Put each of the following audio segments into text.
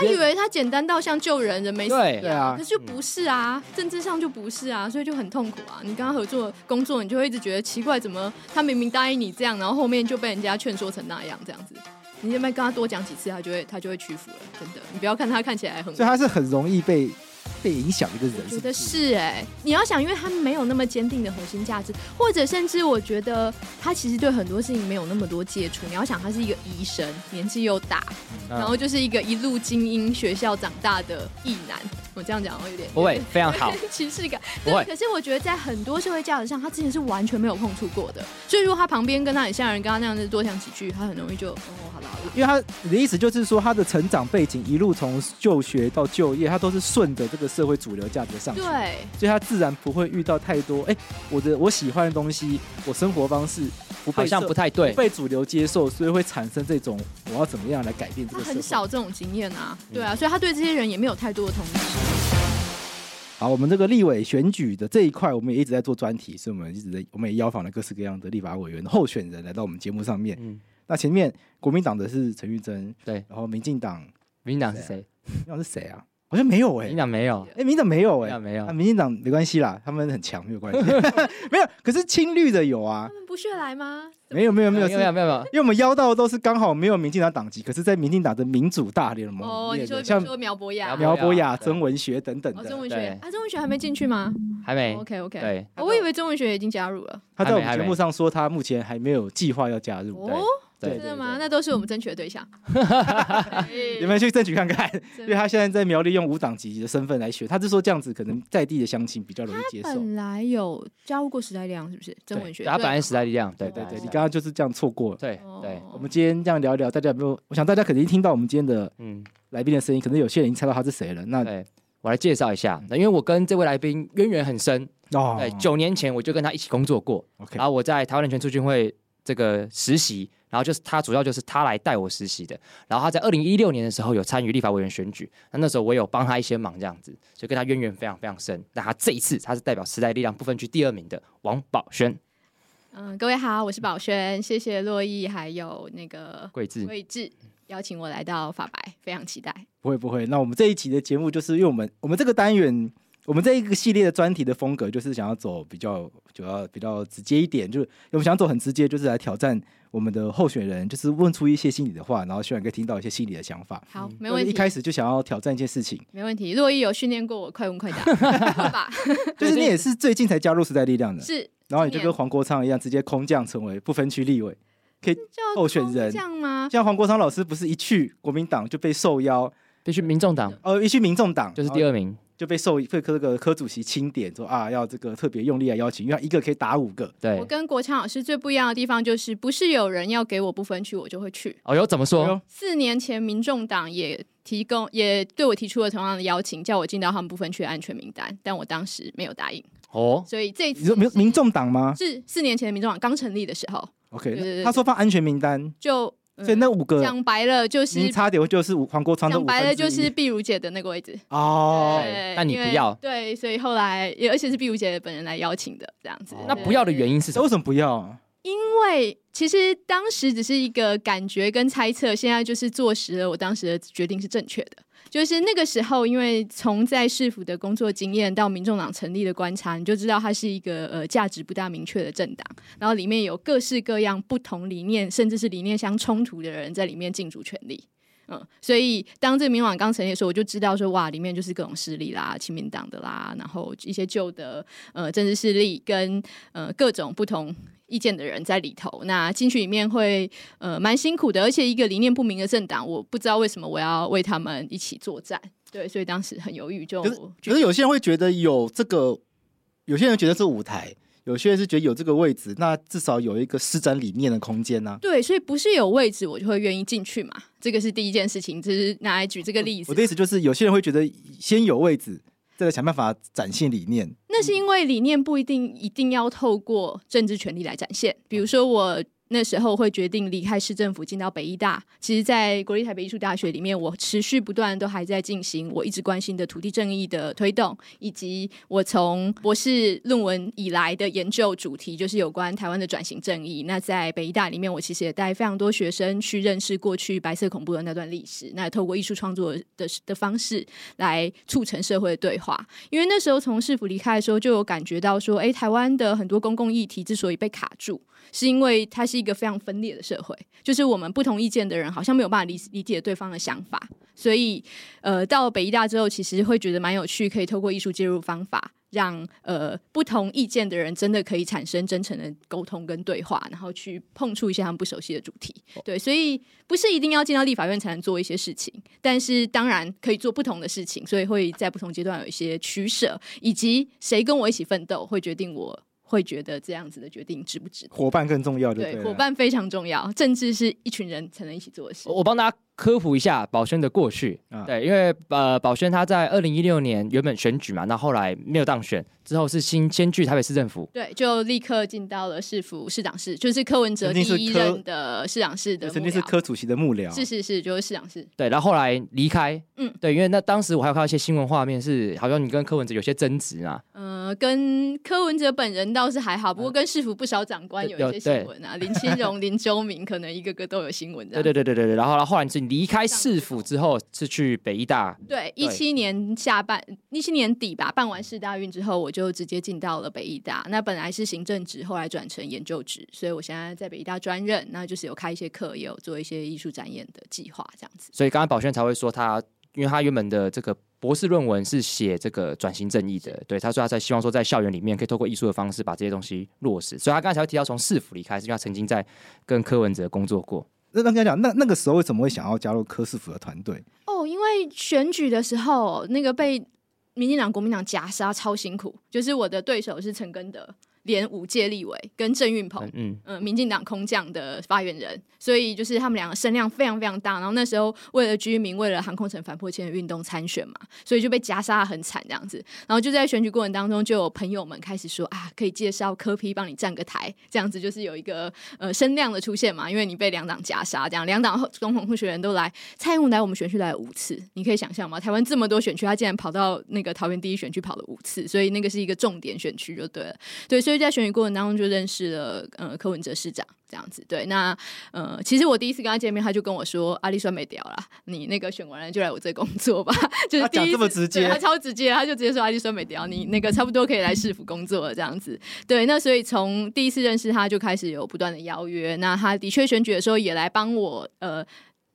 他以为他简单到像救人，人没死对啊，可是就不是啊，政治上就不是啊，所以就很痛苦啊。你跟他合作工作，你就会一直觉得奇怪，怎么他明明答应你这样，然后后面就被人家劝说成那样这样子。你要不要跟他多讲几次，他就会他就会屈服了，真的。你不要看他看起来很，所以他是很容易被。被影响一个人是是，我觉得是哎、欸，你要想，因为他没有那么坚定的核心价值，或者甚至我觉得他其实对很多事情没有那么多接触。你要想，他是一个医生，年纪又大，嗯、然后就是一个一路精英学校长大的异男。我这样讲会有点不会 非常好歧视感，不会。可是我觉得在很多社会价值上，他之前是完全没有碰触过的。所以如果他旁边跟他很像的人，跟他那样子多讲几句，他很容易就哦，好了好了。因为他你的意思就是说，他的成长背景一路从就学到就业，他都是顺着这个社会主流价值上去，对，所以他自然不会遇到太多哎、欸，我的我喜欢的东西，我生活方式不被好像不太对，不被主流接受，所以会产生这种我要怎么样来改变这个。他很少这种经验啊，对啊，所以他对这些人也没有太多的同情。好，我们这个立委选举的这一块，我们也一直在做专题，所以我们一直在，我们也邀访了各式各样的立法委员候选人来到我们节目上面。嗯，那前面国民党的是陈玉珍，对，然后民进党，民进党是谁？民进党是谁啊？好像没有哎、欸，民进党没有，哎、欸，民进党没有哎、欸，没有，啊，民进党没关系啦，他们很强，没有关系，没有。可是青绿的有啊，他们不屑来吗？没有没有没有没有没有没有，因为我们邀到的都是刚好没有民进党党籍，可是在民进党的民主大联盟哦，你说像苗博雅、苗博雅、曾文学等等的，哦，曾文学。啊，曾文学还没进去吗？还没，OK OK，对，我以为曾文学已经加入了，他在我们节目上说他目前还没有计划要加入。哦。真的吗？那都是我们争取的对象。你们去争取看看，因为他现在在苗栗用无党籍的身份来选，他是说这样子可能在地的乡亲比较容易接受。他本来有加入过时代力量，是不是？曾文学，他本来时代力量，对对对，你刚刚就是这样错过了。对对，我们今天这样聊一聊，大家有没有？我想大家肯定听到我们今天的嗯来宾的声音，可能有些人已经猜到他是谁了。那我来介绍一下，那因为我跟这位来宾渊源很深哦，对，九年前我就跟他一起工作过，OK，然后我在台湾人权促进会这个实习。然后就是他，主要就是他来带我实习的。然后他在二零一六年的时候有参与立法委员选举，那那时候我有帮他一些忙，这样子，所以跟他渊源非常非常深。那他这一次他是代表时代力量不分区第二名的王宝轩。嗯，各位好，我是宝轩，谢谢洛毅还有那个桂智桂智邀请我来到法白，非常期待。不会不会，那我们这一期的节目就是因为我们我们这个单元。我们这一个系列的专题的风格，就是想要走比较，主要比较直接一点，就是我们想走很直接，就是来挑战我们的候选人，就是问出一些心里的话，然后希望可以听到一些心里的想法。好，没问题。一开始就想要挑战一件事情，没问题。若一有训练过我，快问快答？就是你也是最近才加入时代力量的，是。然后你就跟黄国昌一样，直接空降成为不分区立委，可以候选人，这样吗？像黄国昌老师不是一去国民党就被受邀，必须民众党，哦，一去民众党就是第二名。就被受被科这个科主席钦点说啊，要这个特别用力来邀请，因为他一个可以打五个。对，我跟国强老师最不一样的地方就是，不是有人要给我不分区，我就会去。哦哟，怎么说？四年前，民众党也提供也对我提出了同样的邀请，叫我进到他们不分区的安全名单，但我当时没有答应。哦，所以这一次你说民民众党吗？是四年前的民众党刚成立的时候。OK，他说放安全名单就。所以那五个讲白了就是差点就是黄国昌。讲白了就是碧如姐的那个位置哦。那你不要对，所以后来也而且是碧如姐本人来邀请的这样子。那不要的原因是什么？为什么不要？因为其实当时只是一个感觉跟猜测，现在就是坐实了我当时的决定是正确的。就是那个时候，因为从在市府的工作经验到民众党成立的观察，你就知道它是一个呃价值不大明确的政党，然后里面有各式各样不同理念，甚至是理念相冲突的人在里面竞逐权力。嗯，所以当这民网刚成立的时候，我就知道说哇，里面就是各种势力啦，亲民党的啦，然后一些旧的呃政治势力跟呃各种不同。意见的人在里头，那进去里面会呃蛮辛苦的，而且一个理念不明的政党，我不知道为什么我要为他们一起作战，对，所以当时很犹豫，就可是有些人会觉得有这个，有些人觉得是舞台，有些人是觉得有这个位置，那至少有一个施展理念的空间呢、啊。对，所以不是有位置我就会愿意进去嘛，这个是第一件事情，就是拿来举这个例子。我的意思就是，有些人会觉得先有位置。在想办法展现理念，那是因为理念不一定一定要透过政治权利来展现。比如说，我那时候会决定离开市政府，进到北艺大。其实，在国立台北艺术大学里面，我持续不断都还在进行我一直关心的土地正义的推动，以及我从博士论文以来的研究主题，就是有关台湾的转型正义。那在北艺大里面，我其实也带非常多学生去认识过去白色恐怖的那段历史，那透过艺术创作的的方式来促成社会的对话。因为那时候从市府离开的时候，就有感觉到说，哎，台湾的很多公共议题之所以被卡住，是因为它是一个非常分裂的社会，就是我们不同意见的人好像没有办法理理解对方的想法，所以呃，到了北医大之后，其实会觉得蛮有趣，可以透过艺术介入方法，让呃不同意见的人真的可以产生真诚的沟通跟对话，然后去碰触一些他们不熟悉的主题。对，所以不是一定要进到立法院才能做一些事情，但是当然可以做不同的事情，所以会在不同阶段有一些取舍，以及谁跟我一起奋斗，会决定我。会觉得这样子的决定值不值得？伙伴更重要，对，对，伙伴非常重要。政治是一群人才能一起做的事。我帮大家科普一下宝轩的过去，啊、对，因为呃，宝轩他在二零一六年原本选举嘛，那后来没有当选。之后是新迁居台北市政府，对，就立刻进到了市府市长室，就是柯文哲第一任的市长室的，曾经是柯主席的幕僚，是是是，就是市长室。对，然后后来离开，嗯，对，因为那当时我还有看到一些新闻画面，是好像你跟柯文哲有些争执啊。嗯、呃，跟柯文哲本人倒是还好，不过跟市府不少长官有一些新闻啊，林清荣、林周明，可能一个个都有新闻。对对对对对，然后后来你是离开市府之后，是去北艺大。对，一七年下半，一七年底吧，办完市大运之后，我就直接进到。了北艺大，那本来是行政职，后来转成研究职，所以我现在在北艺大专任，那就是有开一些课，也有做一些艺术展演的计划，这样子。所以刚刚宝轩才会说他，因为他原本的这个博士论文是写这个转型正义的，对，他说他在希望说在校园里面可以透过艺术的方式把这些东西落实，所以他刚才提到从市府离开，是因为他曾经在跟柯文哲工作过。那刚才讲，那那个时候为什么会想要加入柯世福的团队？哦，因为选举的时候那个被。民进党、国民党夹杀超辛苦，就是我的对手是陈根德。连五届立委跟郑运鹏，嗯嗯，民进党空降的发言人，所以就是他们两个声量非常非常大。然后那时候为了居民，为了航空城反破迁的运动参选嘛，所以就被夹杀得很惨这样子。然后就在选举过程当中，就有朋友们开始说啊，可以介绍柯批帮你站个台，这样子就是有一个呃声量的出现嘛。因为你被两党夹杀，这样两党总统候选人都来，蔡英文来我们选区来了五次，你可以想象吗？台湾这么多选区，他竟然跑到那个桃园第一选区跑了五次，所以那个是一个重点选区就对了，对。所以在选举过程当中就认识了呃柯文哲市长这样子，对，那呃其实我第一次跟他见面，他就跟我说阿丽酸没屌了，你那个选完了就来我这工作吧，就是第一这么直接，他超直接，他就直接说阿丽酸没屌，你那个差不多可以来市府工作了这样子，对，那所以从第一次认识他就开始有不断的邀约，那他的确选举的时候也来帮我呃。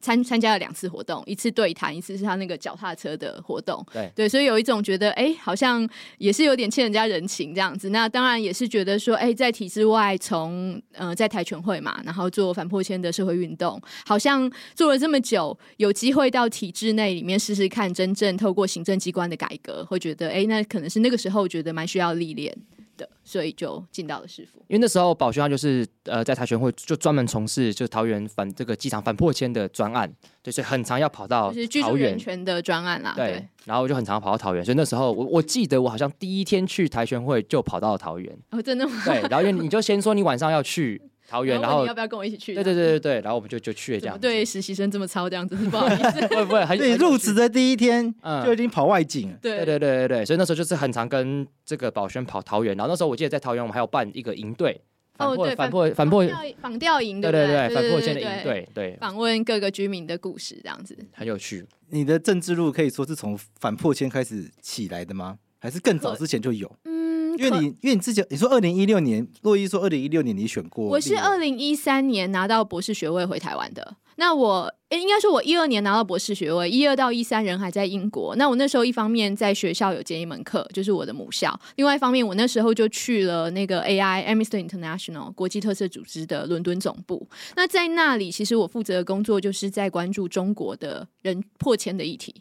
参参加了两次活动，一次对谈，一次是他那个脚踏车的活动。对对，所以有一种觉得，哎，好像也是有点欠人家人情这样子。那当然也是觉得说，哎，在体制外从，从呃在台全会嘛，然后做反破迁的社会运动，好像做了这么久，有机会到体制内里面试试看，真正透过行政机关的改革，会觉得，哎，那可能是那个时候觉得蛮需要历练。的，所以就进到了市府。因为那时候宝轩他就是呃在台全会就专门从事就是桃园反这个机场反破迁的专案，对，所以很常要跑到就是居住人权的专案啦。对，对然后我就很常跑到桃园，所以那时候我我记得我好像第一天去台全会就跑到了桃园。哦，真的吗？对，然后因为你就先说你晚上要去。桃园，然后你要不要跟我一起去？对对对对对，然后我们就就去了这样。对实习生这么操这样子，不好意思。不 会不会，对入职的第一天就已经跑外景。对对对对对，所以那时候就是很常跟这个宝轩跑桃园，然后那时候我记得在桃园我们还有办一个营队，哦对，反破反破访调营，对对对，反破迁的营队，对，访问各个居民的故事这样子，很有趣。你的政治路可以说是从反破迁开始起来的吗？还是更早之前就有？嗯。因为你，因为你自己你说二零一六年，洛伊说二零一六年你选过，我是二零一三年拿到博士学位回台湾的。那我应该说，我一二年拿到博士学位，一二到一三人还在英国。那我那时候一方面在学校有兼一门课，就是我的母校；另外一方面，我那时候就去了那个 AI Amnesty International 国际特色组织的伦敦总部。那在那里，其实我负责的工作就是在关注中国的人破迁的议题。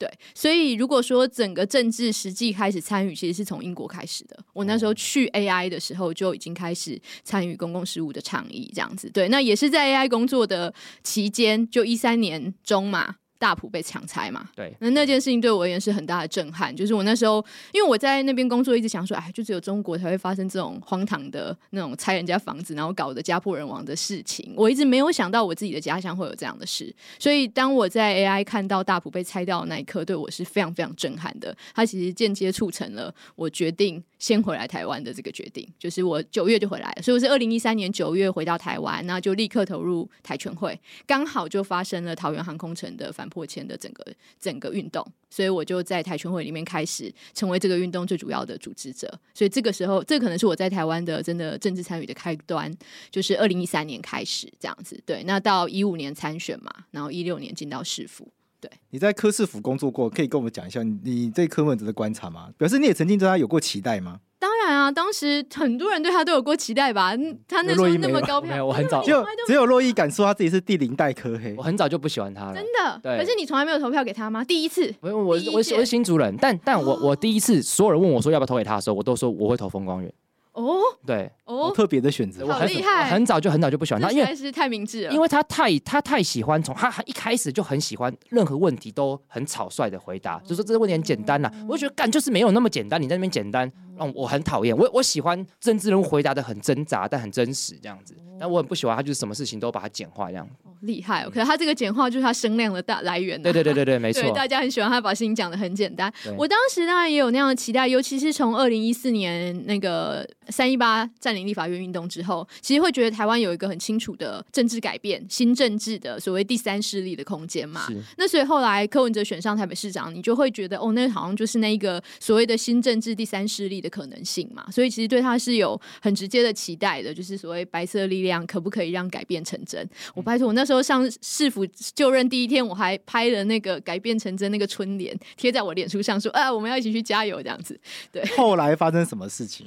对，所以如果说整个政治实际开始参与，其实是从英国开始的。我那时候去 AI 的时候，就已经开始参与公共事务的倡议，这样子。对，那也是在 AI 工作的期间，就一三年中嘛，大埔被强拆嘛，对，那那件事情对我而言是很大的震撼。就是我那时候，因为我在那边工作，一直想说，哎，就只有中国才会发生这种荒唐的那种拆人家房子，然后搞得家破人亡的事情。我一直没有想到我自己的家乡会有这样的事。所以当我在 AI 看到大埔被拆掉的那一刻，对我是非常非常震撼的。它其实间接促成了我决定先回来台湾的这个决定。就是我九月就回来了，所以我是二零一三年九月回到台湾，那就立刻投入台全会，刚好就发生了桃园航空城的反迫迁的整个整个运动，所以我就在台全会里面开始成为这个运动最主要的组织者。所以这个时候，这可能是我在台湾的真的政治参与的开端，就是二零一三年开始这样子。对，那到一五年参选嘛，然后一六年进到市府。对，你在柯市府工作过，可以跟我们讲一下你对柯文哲的观察吗？表示你也曾经对他有过期待吗？当然啊，当时很多人对他都有过期待吧？他那时候那么高票，没有我很早就只有洛伊敢说他自己是第零代科黑。我很早就不喜欢他了，真的。对，可是你从来没有投票给他吗？第一次，我我我我是新族人，但但我我第一次，所有人问我说要不要投给他的时候，我都说我会投风光源。哦，对，哦，特别的选择，好厉害！很早就很早就不喜欢他，因为是太明智了，因为他太他太喜欢从他一开始就很喜欢任何问题都很草率的回答，就说这个问题很简单呐，我就觉得干就是没有那么简单，你在那边简单。嗯，我很讨厌我，我喜欢政治人物回答的很挣扎，但很真实这样子。但我很不喜欢他，就是什么事情都把它简化这样。哦、厉害、哦，可是他这个简化就是他声量的大来源、啊。对对对对对，没错。大家很喜欢他把事情讲的很简单。我当时当然也有那样的期待，尤其是从二零一四年那个三一八占领立法院运动之后，其实会觉得台湾有一个很清楚的政治改变，新政治的所谓第三势力的空间嘛。那所以后来柯文哲选上台北市长，你就会觉得哦，那好像就是那一个所谓的新政治第三势力的可能性嘛。所以其实对他是有很直接的期待的，就是所谓白色力量可不可以让改变成真？我拜托，我那时候上市府就任第一天，我还拍了那个改变成真那个春联，贴在我脸书上说，说啊，我们要一起去加油这样子。对，后来发生什么事情？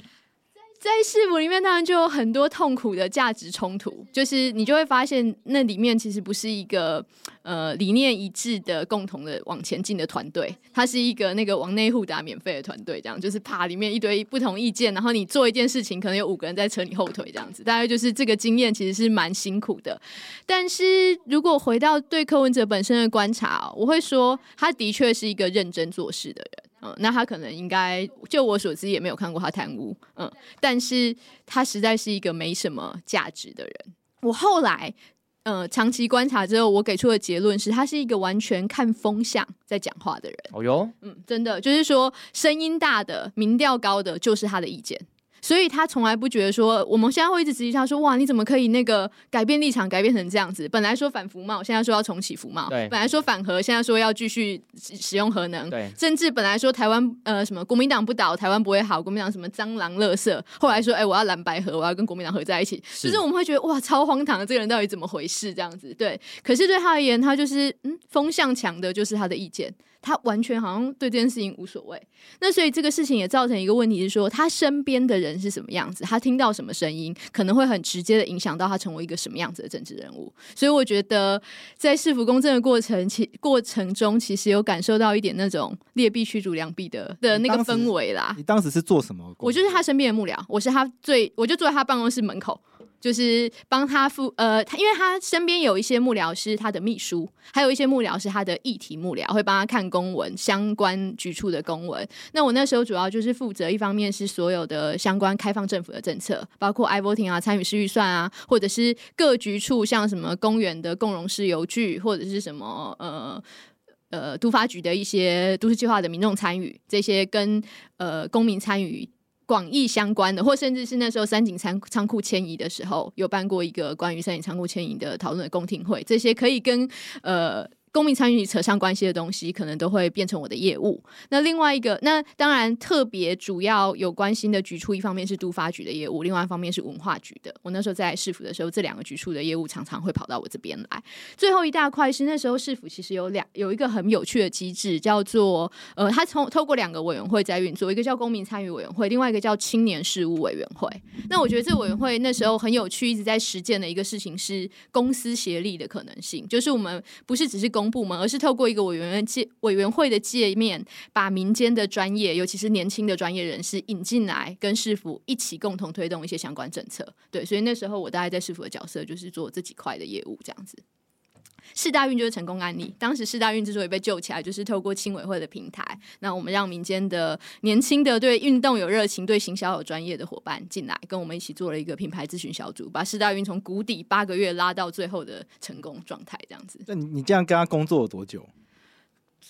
在市府里面，当然就有很多痛苦的价值冲突，就是你就会发现那里面其实不是一个呃理念一致的共同的往前进的团队，它是一个那个往内互打免费的团队，这样就是怕里面一堆不同意见，然后你做一件事情，可能有五个人在扯你后腿这样子，大概就是这个经验其实是蛮辛苦的。但是如果回到对柯文哲本身的观察，我会说他的确是一个认真做事的人。嗯，那他可能应该，就我所知也没有看过他贪污，嗯，但是他实在是一个没什么价值的人。我后来，呃，长期观察之后，我给出的结论是他是一个完全看风向在讲话的人。哦哟，嗯，真的就是说，声音大的、民调高的，就是他的意见。所以他从来不觉得说，我们现在会一直质疑他说，哇，你怎么可以那个改变立场，改变成这样子？本来说反服贸，现在说要重启服贸；对，本来说反核，现在说要继续使用核能；对，甚至本来说台湾呃什么国民党不倒，台湾不会好，国民党什么蟑螂垃圾，后来说哎、欸，我要蓝白合，我要跟国民党合在一起。是就是我们会觉得哇，超荒唐的，这个人到底怎么回事？这样子对。可是对他而言，他就是嗯，风向强的就是他的意见。他完全好像对这件事情无所谓，那所以这个事情也造成一个问题是说，他身边的人是什么样子，他听到什么声音，可能会很直接的影响到他成为一个什么样子的政治人物。所以我觉得在市府公正的过程其过程中，其实有感受到一点那种劣币驱逐良币的的那个氛围啦。你当时是做什么？我就是他身边的幕僚，我是他最，我就坐在他办公室门口。就是帮他付呃，他因为他身边有一些幕僚是他的秘书，还有一些幕僚是他的议题幕僚，会帮他看公文相关局处的公文。那我那时候主要就是负责，一方面是所有的相关开放政府的政策，包括 iVoting 啊、参与式预算啊，或者是各局处像什么公园的共融式游具，或者是什么呃呃都发局的一些都市计划的民众参与，这些跟呃公民参与。广义相关的，或甚至是那时候三井仓仓库迁移的时候，有办过一个关于三井仓库迁移的讨论的公听会，这些可以跟呃。公民参与扯上关系的东西，可能都会变成我的业务。那另外一个，那当然特别主要有关心的局处，一方面是都发局的业务，另外一方面是文化局的。我那时候在市府的时候，这两个局处的业务常常会跑到我这边来。最后一大块是那时候市府其实有两有一个很有趣的机制，叫做呃，他从透过两个委员会在运作，一个叫公民参与委员会，另外一个叫青年事务委员会。那我觉得这委员会那时候很有趣，一直在实践的一个事情是公私协力的可能性，就是我们不是只是公部门，而是透过一个委员界委员会的界面，把民间的专业，尤其是年轻的专业人士引进来，跟市府一起共同推动一些相关政策。对，所以那时候我大概在市府的角色就是做这几块的业务，这样子。世大运就是成功案例。当时世大运之所以被救起来，就是透过青委会的平台，那我们让民间的年轻的对运动有热情、对行销有专业的伙伴进来，跟我们一起做了一个品牌咨询小组，把世大运从谷底八个月拉到最后的成功状态，这样子。那你你这样跟他工作了多久？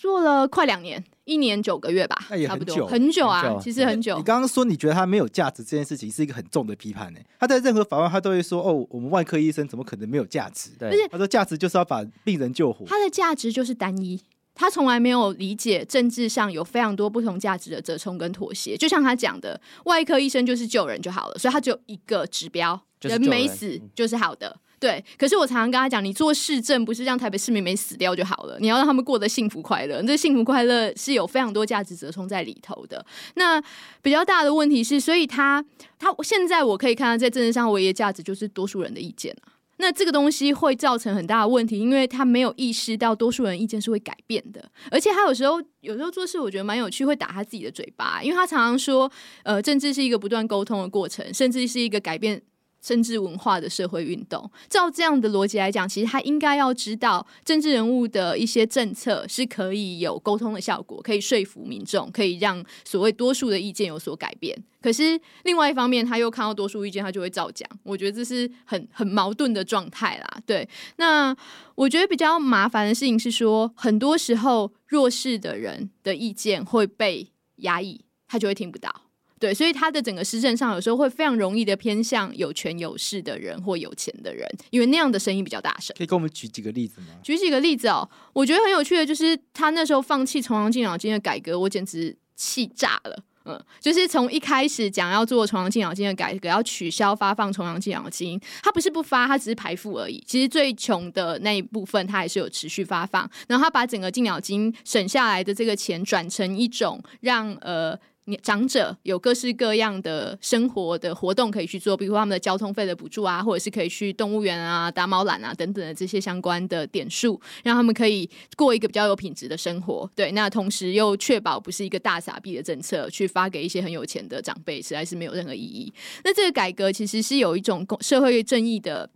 做了快两年，一年九个月吧，那也很久，差不多很久啊，很久其实很久。你刚刚说你觉得他没有价值这件事情是一个很重的批判呢？他在任何法案他都会说哦，我们外科医生怎么可能没有价值？对，他说价值就是要把病人救活。他的价值就是单一，他从来没有理解政治上有非常多不同价值的折冲跟妥协。就像他讲的，外科医生就是救人就好了，所以他只有一个指标，人，人没死就是好的。对，可是我常常跟他讲，你做市政不是让台北市民没死掉就好了，你要让他们过得幸福快乐。这幸福快乐是有非常多价值折冲在里头的。那比较大的问题是，所以他他现在我可以看到，在政治上唯一的价值就是多数人的意见。那这个东西会造成很大的问题，因为他没有意识到多数人意见是会改变的，而且他有时候有时候做事，我觉得蛮有趣，会打他自己的嘴巴，因为他常常说，呃，政治是一个不断沟通的过程，甚至是一个改变。政治文化的社会运动，照这样的逻辑来讲，其实他应该要知道，政治人物的一些政策是可以有沟通的效果，可以说服民众，可以让所谓多数的意见有所改变。可是另外一方面，他又看到多数意见，他就会照讲。我觉得这是很很矛盾的状态啦。对，那我觉得比较麻烦的事情是说，很多时候弱势的人的意见会被压抑，他就会听不到。对，所以他的整个施政上有时候会非常容易的偏向有权有势的人或有钱的人，因为那样的声音比较大声。可以给我们举几个例子吗？举几个例子哦，我觉得很有趣的就是他那时候放弃重阳敬老金的改革，我简直气炸了。嗯，就是从一开始讲要做重阳敬老金的改革，要取消发放重阳敬老金，他不是不发，他只是排付而已。其实最穷的那一部分，他还是有持续发放。然后他把整个敬老金省下来的这个钱转成一种让呃。长者有各式各样的生活的活动可以去做，比如说他们的交通费的补助啊，或者是可以去动物园啊、打猫篮啊等等的这些相关的点数，让他们可以过一个比较有品质的生活。对，那同时又确保不是一个大傻币的政策，去发给一些很有钱的长辈，实在是没有任何意义。那这个改革其实是有一种社会正义的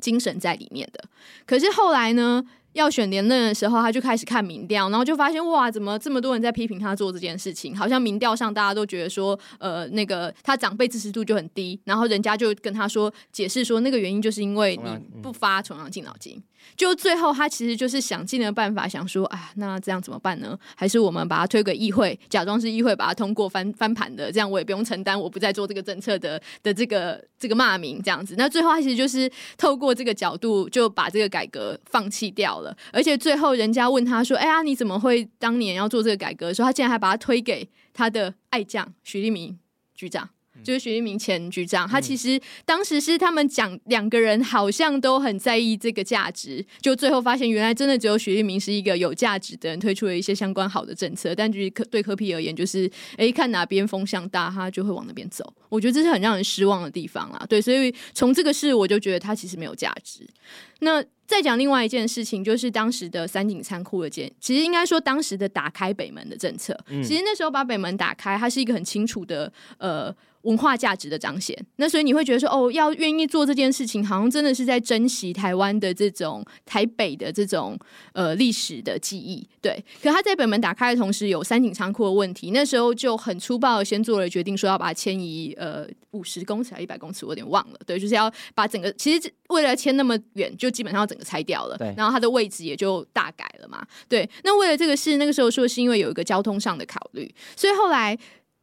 精神在里面的。可是后来呢？要选连任的时候，他就开始看民调，然后就发现哇，怎么这么多人在批评他做这件事情？好像民调上大家都觉得说，呃，那个他长辈支持度就很低，然后人家就跟他说解释说，那个原因就是因为你不发重阳敬老金。就最后，他其实就是想尽了办法，想说，啊，那这样怎么办呢？还是我们把它推给议会，假装是议会把它通过翻翻盘的，这样我也不用承担，我不再做这个政策的的这个这个骂名，这样子。那最后，他其实就是透过这个角度，就把这个改革放弃掉了。而且最后，人家问他说：“哎呀，你怎么会当年要做这个改革的时候，他竟然还把它推给他的爱将许立明局长。”就是徐立明前局长，他其实当时是他们讲两个人好像都很在意这个价值，就最后发现原来真的只有徐立明是一个有价值的人，推出了一些相关好的政策。但对柯对柯 P 而言，就是哎，看哪边风向大，他就会往那边走。我觉得这是很让人失望的地方啦。对，所以从这个事，我就觉得他其实没有价值。那再讲另外一件事情，就是当时的三井仓库的建，其实应该说当时的打开北门的政策。嗯、其实那时候把北门打开，它是一个很清楚的呃。文化价值的彰显，那所以你会觉得说，哦，要愿意做这件事情，好像真的是在珍惜台湾的这种台北的这种呃历史的记忆，对。可他在北门打开的同时，有三井仓库的问题，那时候就很粗暴的先做了决定，说要把它迁移呃五十公尺还一百公尺，我有点忘了，对，就是要把整个其实为了迁那么远，就基本上要整个拆掉了，对。然后它的位置也就大改了嘛，对。那为了这个事，那个时候说是因为有一个交通上的考虑，所以后来。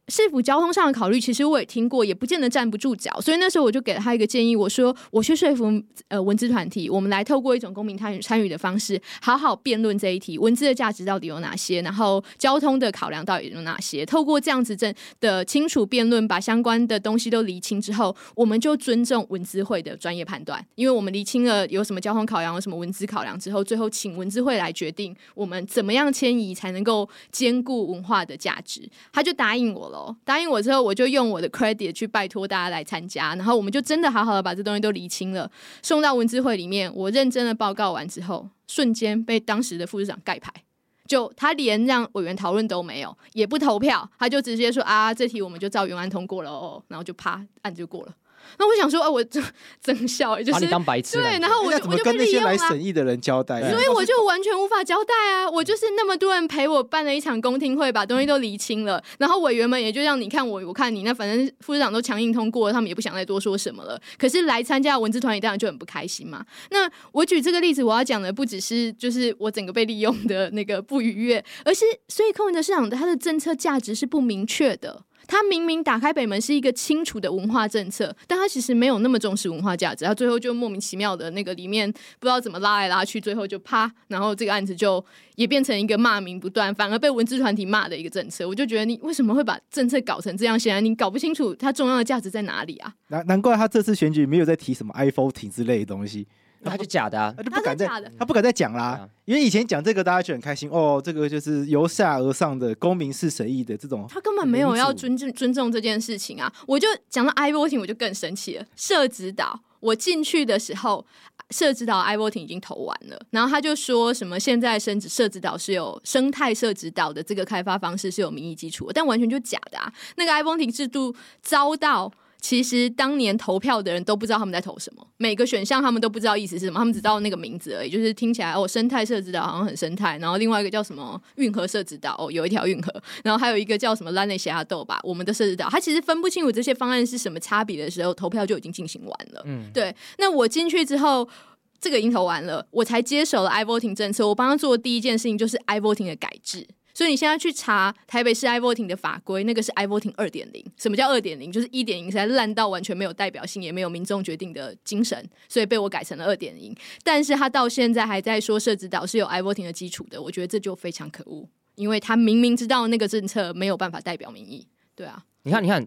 市府交通上的考虑，其实我也听过，也不见得站不住脚。所以那时候我就给了他一个建议，我说我去说服呃文资团体，我们来透过一种公民参与参与的方式，好好辩论这一题，文资的价值到底有哪些，然后交通的考量到底有哪些。透过这样子正的清楚辩论，把相关的东西都厘清之后，我们就尊重文资会的专业判断，因为我们厘清了有什么交通考量，有什么文资考量之后，最后请文资会来决定我们怎么样迁移才能够兼顾文化的价值。他就答应我了。答应我之后，我就用我的 credit 去拜托大家来参加，然后我们就真的好好的把这东西都理清了，送到文资会里面。我认真的报告完之后，瞬间被当时的副市长盖牌，就他连让委员讨论都没有，也不投票，他就直接说啊，这题我们就照原案通过了哦，然后就啪，案子就过了。那我想说，啊，我这 增效就是把你当白痴。对，然后我就我就跟那些来审议的人交代？所以我就完全无法交代啊！我就是那么多人陪我办了一场公听会，把东西都理清了，然后委员们也就让你看我，我看你，那反正副市长都强硬通过了，他们也不想再多说什么了。可是来参加文字团体当然就很不开心嘛。那我举这个例子，我要讲的不只是就是我整个被利用的那个不愉悦，而是所以柯文哲市长的他的政策价值是不明确的。他明明打开北门是一个清楚的文化政策，但他其实没有那么重视文化价值，他最后就莫名其妙的那个里面不知道怎么拉来拉去，最后就啪，然后这个案子就也变成一个骂名不断，反而被文字团体骂的一个政策。我就觉得你为什么会把政策搞成这样？显然你搞不清楚它重要的价值在哪里啊！难难怪他这次选举没有在提什么 iPhone 亭之类的东西。那他就假的啊，他就不敢再，他不敢再讲啦，因为以前讲这个大家就很开心哦，这个就是由下而上的公民是审议的这种，他根本没有要尊重尊重这件事情啊！我就讲到 i-Voting，我就更生气了。社指导，我进去的时候，社指导 i-Voting 已经投完了，然后他就说什么现在生社指导是有生态社指导的这个开发方式是有民意基础的，但完全就假的啊！那个 i-Voting 制度遭到。其实当年投票的人都不知道他们在投什么，每个选项他们都不知道意思是什么，他们只知道那个名字而已，就是听起来哦，生态社子岛好像很生态，然后另外一个叫什么运河社子岛哦，有一条运河，然后还有一个叫什么拉内霞豆吧，我们的社子岛，他其实分不清楚这些方案是什么差别的时候，投票就已经进行完了。嗯，对。那我进去之后，这个已经投完了，我才接手了 i-Voting 政策，我帮他做的第一件事情就是 i-Voting 的改制。所以你现在去查台北市 i-Voting 的法规，那个是 i-Voting 二点零。什么叫二点零？就是一点零实在烂到完全没有代表性，也没有民众决定的精神，所以被我改成了二点零。但是他到现在还在说社子岛是有 i-Voting 的基础的，我觉得这就非常可恶，因为他明明知道那个政策没有办法代表民意。对啊，你看，你看，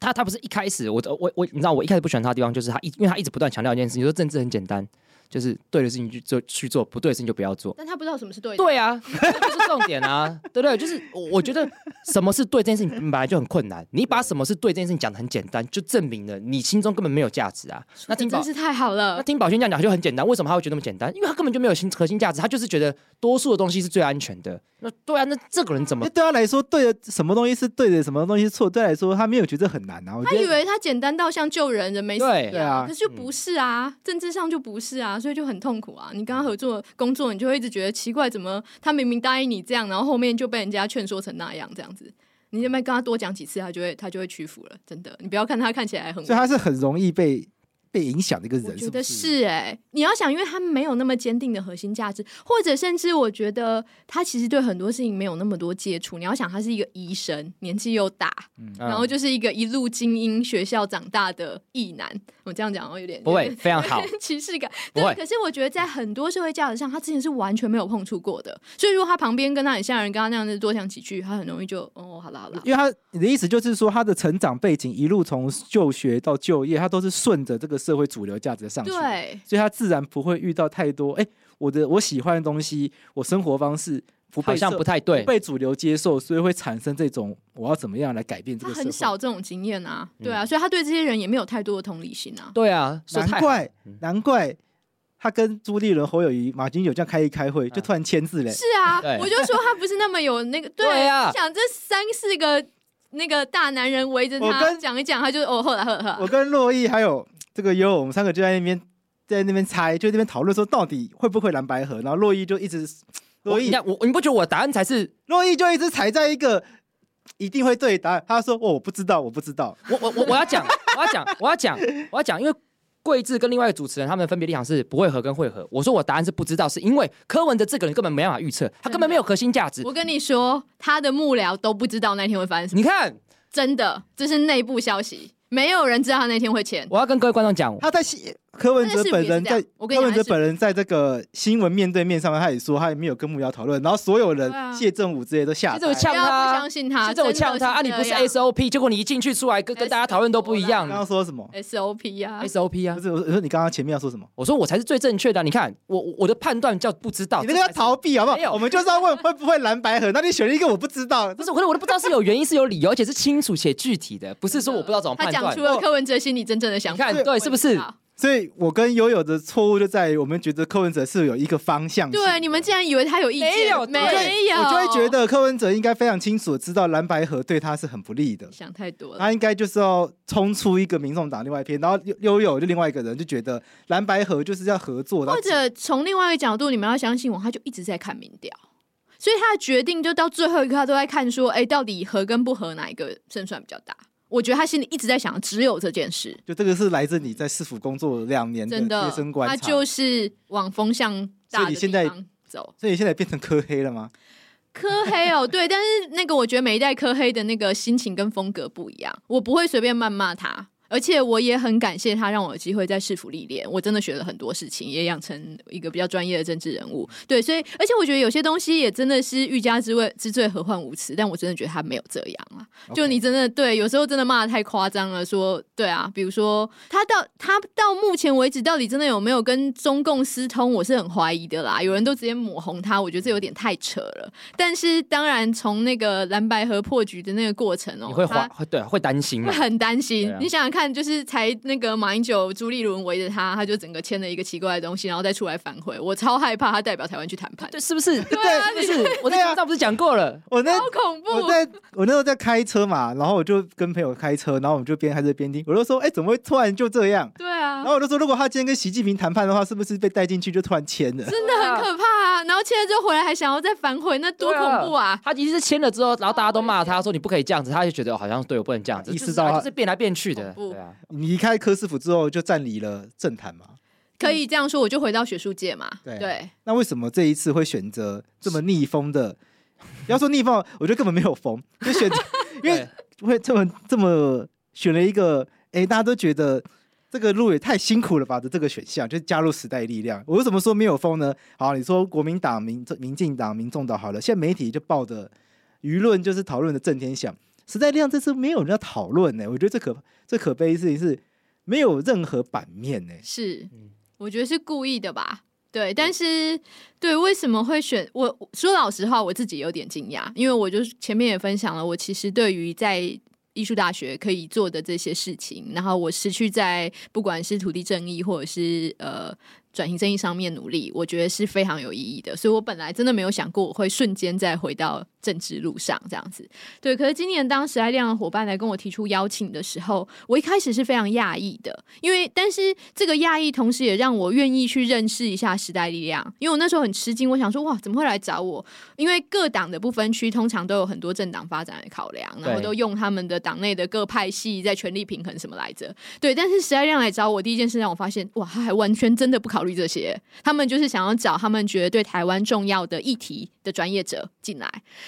他他不是一开始我我我，你知道我一开始不喜欢他的地方，就是他一因为他一直不断强调一件事情，说政治很简单。就是对的事情去做去做，不对的事情就不要做。但他不知道什么是对的。对啊，这就是重点啊，对不对？就是我觉得什么是对这件事情本来就很困难。你把什么是对这件事情讲的很简单，就证明了你心中根本没有价值啊。那真是太好了。那听宝轩这样讲就很简单，为什么他会觉得那么简单？因为他根本就没有心核心价值，他就是觉得多数的东西是最安全的。那对啊，那这个人怎么？对他来说，对的什么东西是对的，什么东西是错？对他来说，他没有觉得很难啊。他以为他简单到像救人，人没死对，对啊，可是就不是啊，嗯、政治上就不是啊，所以就很痛苦啊。你跟他合作工作，你就会一直觉得奇怪，怎么他明明答应你这样，然后后面就被人家劝说成那样，这样子。你这边跟他多讲几次，他就会他就会屈服了。真的，你不要看他看起来很，所以他是很容易被。被影响的一个人，我觉得是哎、欸，你要想，因为他没有那么坚定的核心价值，或者甚至我觉得他其实对很多事情没有那么多接触。你要想，他是一个医生，年纪又大，嗯、然后就是一个一路精英学校长大的异男。我这样讲我，有点不会非常好 歧视感。对，可是我觉得在很多社会价值上，他之前是完全没有碰触过的。所以如果他旁边跟他很像的人，跟他那样子多讲几句，他很容易就哦，好了好了。因为他你的意思就是说，他的成长背景一路从就学到就业，他都是顺着这个社会主流价值。上去，对，所以他自然不会遇到太多。哎、欸，我的我喜欢的东西，我生活方式不被好像不太对，不被主流接受，所以会产生这种我要怎么样来改变这个。他很少这种经验啊，对啊，所以他对这些人也没有太多的同理心啊。对啊，难怪难怪他跟朱立伦、侯友谊、马英九这样开一开会，就突然签字嘞。是啊，我就说他不是那么有那个。对啊，想这三四个那个大男人围着他讲一讲，他就哦，后来后来。我跟洛毅还有。这个优，我们三个就在那边，在那边猜，就在那边讨论说到底会不会蓝白合。然后洛伊就一直，洛伊，我你不觉得我的答案才是？洛伊就一直踩在一个一定会对答案。他说：“哦，我不知道，我不知道。我”我我我我要讲，我要讲，我要讲，我要讲，因为桂智跟另外一个主持人他们分别立场是不会合跟会合。我说我答案是不知道，是因为柯文哲这个人根本没办法预测，他根本没有核心价值。我跟你说，他的幕僚都不知道那天会发生什么。你看，真的，这是内部消息。没有人知道他那天会签。我要跟各位观众讲，他在柯文哲本人在柯文哲本人在这个新闻面对面上面，他也说他也没有跟幕僚讨论，然后所有人谢正武这些都吓。谢震武呛他，不相信他，谢震武呛他啊！你不是 SOP，结果你一进去出来跟跟大家讨论都不一样。刚刚说什么？SOP 呀，SOP 啊！不是我说你刚刚前面要说什么？我说我才是最正确的。你看我我的判断叫不知道，你那个要逃避好不好？我们就是要问 会不会蓝白合，那你选了一个我不知道，不是可是我都不知道是有原因是有理由，而且是清楚且具体的，不是说我不知道怎么判断。他讲出了柯文哲心里真正的想法，看对是不是？所以我跟悠悠的错误就在于，我们觉得柯文哲是有一个方向。对，你们竟然以为他有意见？没有，没有。我就会觉得柯文哲应该非常清楚的知道蓝白合对他是很不利的。想太多了。他应该就是要冲出一个民众党另外一边，然后悠悠就另外一个人就觉得蓝白合就是要合作。或者从另外一个角度，你们要相信我，他就一直在看民调，所以他的决定就到最后一刻，他都在看说，哎，到底合跟不合哪一个胜算比较大？我觉得他心里一直在想，只有这件事。就这个是来自你在市府工作两年的贴身观察，他就是往风向大的地方走。所以你现在变成科黑了吗？科黑哦，对，但是那个我觉得每一代科黑的那个心情跟风格不一样，我不会随便谩骂他。而且我也很感谢他，让我有机会在市府历练。我真的学了很多事情，也养成一个比较专业的政治人物。对，所以而且我觉得有些东西也真的是欲加之罪之罪，何患无辞。但我真的觉得他没有这样啊。就你真的对，有时候真的骂的太夸张了。说对啊，比如说他到他到目前为止到底真的有没有跟中共私通，我是很怀疑的啦。有人都直接抹红他，我觉得这有点太扯了。但是当然，从那个蓝白河破局的那个过程哦、喔，你会怀会对会担心，会 很担心。你想想看。看，就是才那个马英九、朱立伦围着他，他就整个签了一个奇怪的东西，然后再出来反悔。我超害怕他代表台湾去谈判，对，是不是？对啊，你是 我那上不是讲过了？我那好恐怖！我在我那时候在开车嘛，然后我就跟朋友开车，然后我们就边开车边听，我就说：“哎、欸，怎么会突然就这样？”对啊，然后我就说：“如果他今天跟习近平谈判的话，是不是被带进去就突然签了？”真的很可怕啊！然后签了之后回来还想要再反悔，那多恐怖啊！啊他其实是签了之后，然后大家都骂他说：“你不可以这样子。”他就觉得好像对我不能这样子，意识到就是变来变去的。对啊，你离开柯市府之后就占领了政坛嘛？可以这样说，我就回到学术界嘛。对，對，那为什么这一次会选择这么逆风的？要说逆风，我觉得根本没有风，就选择，因为会这么这么选了一个，哎、欸，大家都觉得这个路也太辛苦了吧的这个选项，就加入时代力量。我为什么说没有风呢？好，你说国民党、民民进党、民众党好了，现在媒体就报的舆论就是讨论的震天响，时代力量这次没有人要讨论呢。我觉得这可这可悲的事情是。没有任何版面呢，是，我觉得是故意的吧？对，但是对，为什么会选？我说老实话，我自己有点惊讶，因为我就前面也分享了，我其实对于在艺术大学可以做的这些事情，然后我失去在不管是土地正义或者是呃。转型正义上面努力，我觉得是非常有意义的。所以我本来真的没有想过我会瞬间再回到政治路上这样子。对，可是今年当时代力量的伙伴来跟我提出邀请的时候，我一开始是非常讶异的，因为但是这个讶异同时也让我愿意去认识一下时代力量。因为我那时候很吃惊，我想说哇，怎么会来找我？因为各党的不分区通常都有很多政党发展的考量，然后都用他们的党内的各派系在权力平衡什么来着。对，但是时代力量来找我，第一件事让我发现哇，他还完全真的不考。考虑这些，他们就是想要找他们觉得对台湾重要的议题的专业者进来。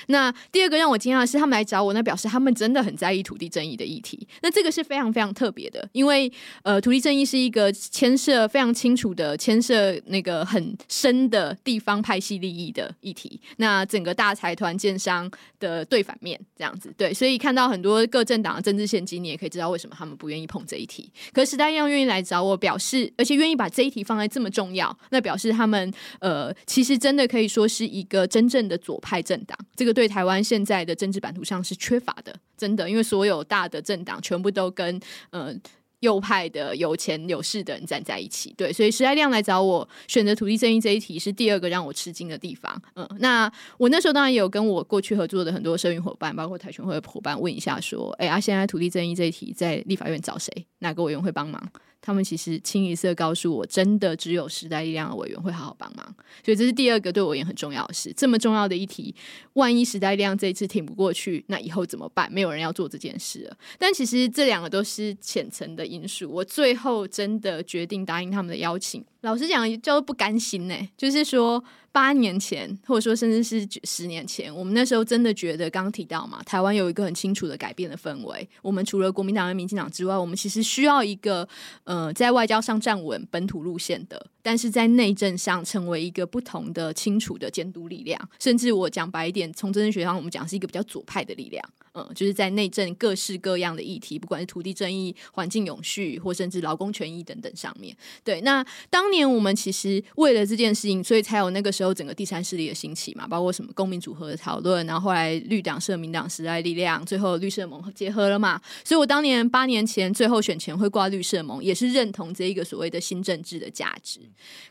那第二个让我惊讶的是，他们来找我，那表示他们真的很在意土地正义的议题。那这个是非常非常特别的，因为呃，土地正义是一个牵涉非常清楚的、牵涉那个很深的地方派系利益的议题。那整个大财团建商的对反面这样子，对，所以看到很多各政党的政治献金，你也可以知道为什么他们不愿意碰这一题。可是时代力量愿意来找我，表示而且愿意把这一题放在这。这么重要，那表示他们呃，其实真的可以说是一个真正的左派政党。这个对台湾现在的政治版图上是缺乏的，真的，因为所有大的政党全部都跟呃右派的有钱有势的人站在一起。对，所以时代力量来找我选择土地正义这一题是第二个让我吃惊的地方。嗯，那我那时候当然也有跟我过去合作的很多社运伙伴，包括台权会的伙伴问一下，说，哎啊，现在土地正义这一题在立法院找谁？哪个委员会帮忙？他们其实清一色告诉我，真的只有时代力量的委员会好好帮忙，所以这是第二个对我也很重要的事。这么重要的议题，万一时代力量这一次挺不过去，那以后怎么办？没有人要做这件事了。但其实这两个都是浅层的因素。我最后真的决定答应他们的邀请。老实讲，就不甘心呢、就是说，八年前，或者说甚至是十年前，我们那时候真的觉得，刚刚提到嘛，台湾有一个很清楚的改变的氛围。我们除了国民党跟民进党之外，我们其实需要一个呃，在外交上站稳本土路线的但是在内政上成为一个不同的、清楚的监督力量，甚至我讲白一点，从政治学上我们讲是一个比较左派的力量。嗯，就是在内政各式各样的议题，不管是土地正义、环境永续，或甚至劳工权益等等上面。对，那当年我们其实为了这件事情，所以才有那个时候整个第三势力的兴起嘛，包括什么公民组合的讨论，然后后来绿党、社民党、时代力量，最后绿社盟结合了嘛。所以我当年八年前最后选前会挂绿社盟，也是认同这一个所谓的新政治的价值。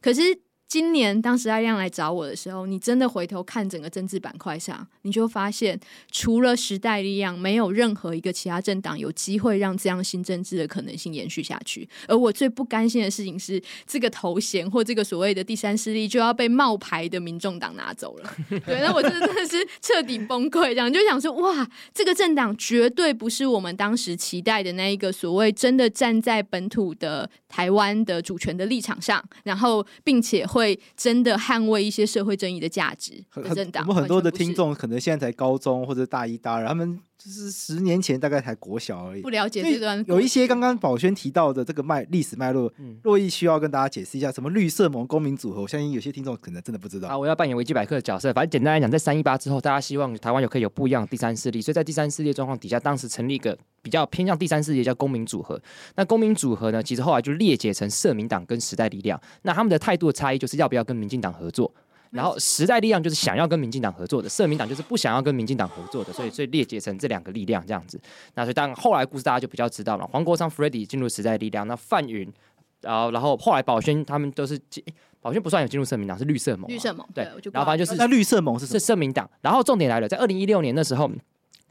可是。今年当时艾亮来找我的时候，你真的回头看整个政治板块上，你就发现除了时代力量，没有任何一个其他政党有机会让这样新政治的可能性延续下去。而我最不甘心的事情是，这个头衔或这个所谓的第三势力就要被冒牌的民众党拿走了。对，那我真的真的是彻底崩溃，这样就想说，哇，这个政党绝对不是我们当时期待的那一个所谓真的站在本土的台湾的主权的立场上，然后并且会。会真的捍卫一些社会正义的价值的政党。我们很多的听众可能现在才高中或者大一、大二，他们。就是十年前大概才国小而已，不了解这段。有一些刚刚宝轩提到的这个脉历史脉络，珞亦需要跟大家解释一下什么绿色盟公民组合。我相信有些听众可能真的不知道。啊，我要扮演维基百科的角色。反正简单来讲，在三一八之后，大家希望台湾有可以有不一样的第三势力，所以在第三势力状况底下，当时成立一个比较偏向第三势力叫公民组合。那公民组合呢，其实后来就裂解成社民党跟时代力量。那他们的态度的差异就是要不要跟民进党合作。然后时代力量就是想要跟民进党合作的，社民党就是不想要跟民进党合作的，所以所以裂解成这两个力量这样子。那所以当然后来故事大家就比较知道了，黄国昌 Freddy 进入时代力量，那范云，然后然后后来宝轩他们都是进，宝轩不算有进入社民党，是绿色盟。绿色盟对，对然后反正就是那绿色盟是？是社民党。然后重点来了，在二零一六年的时候，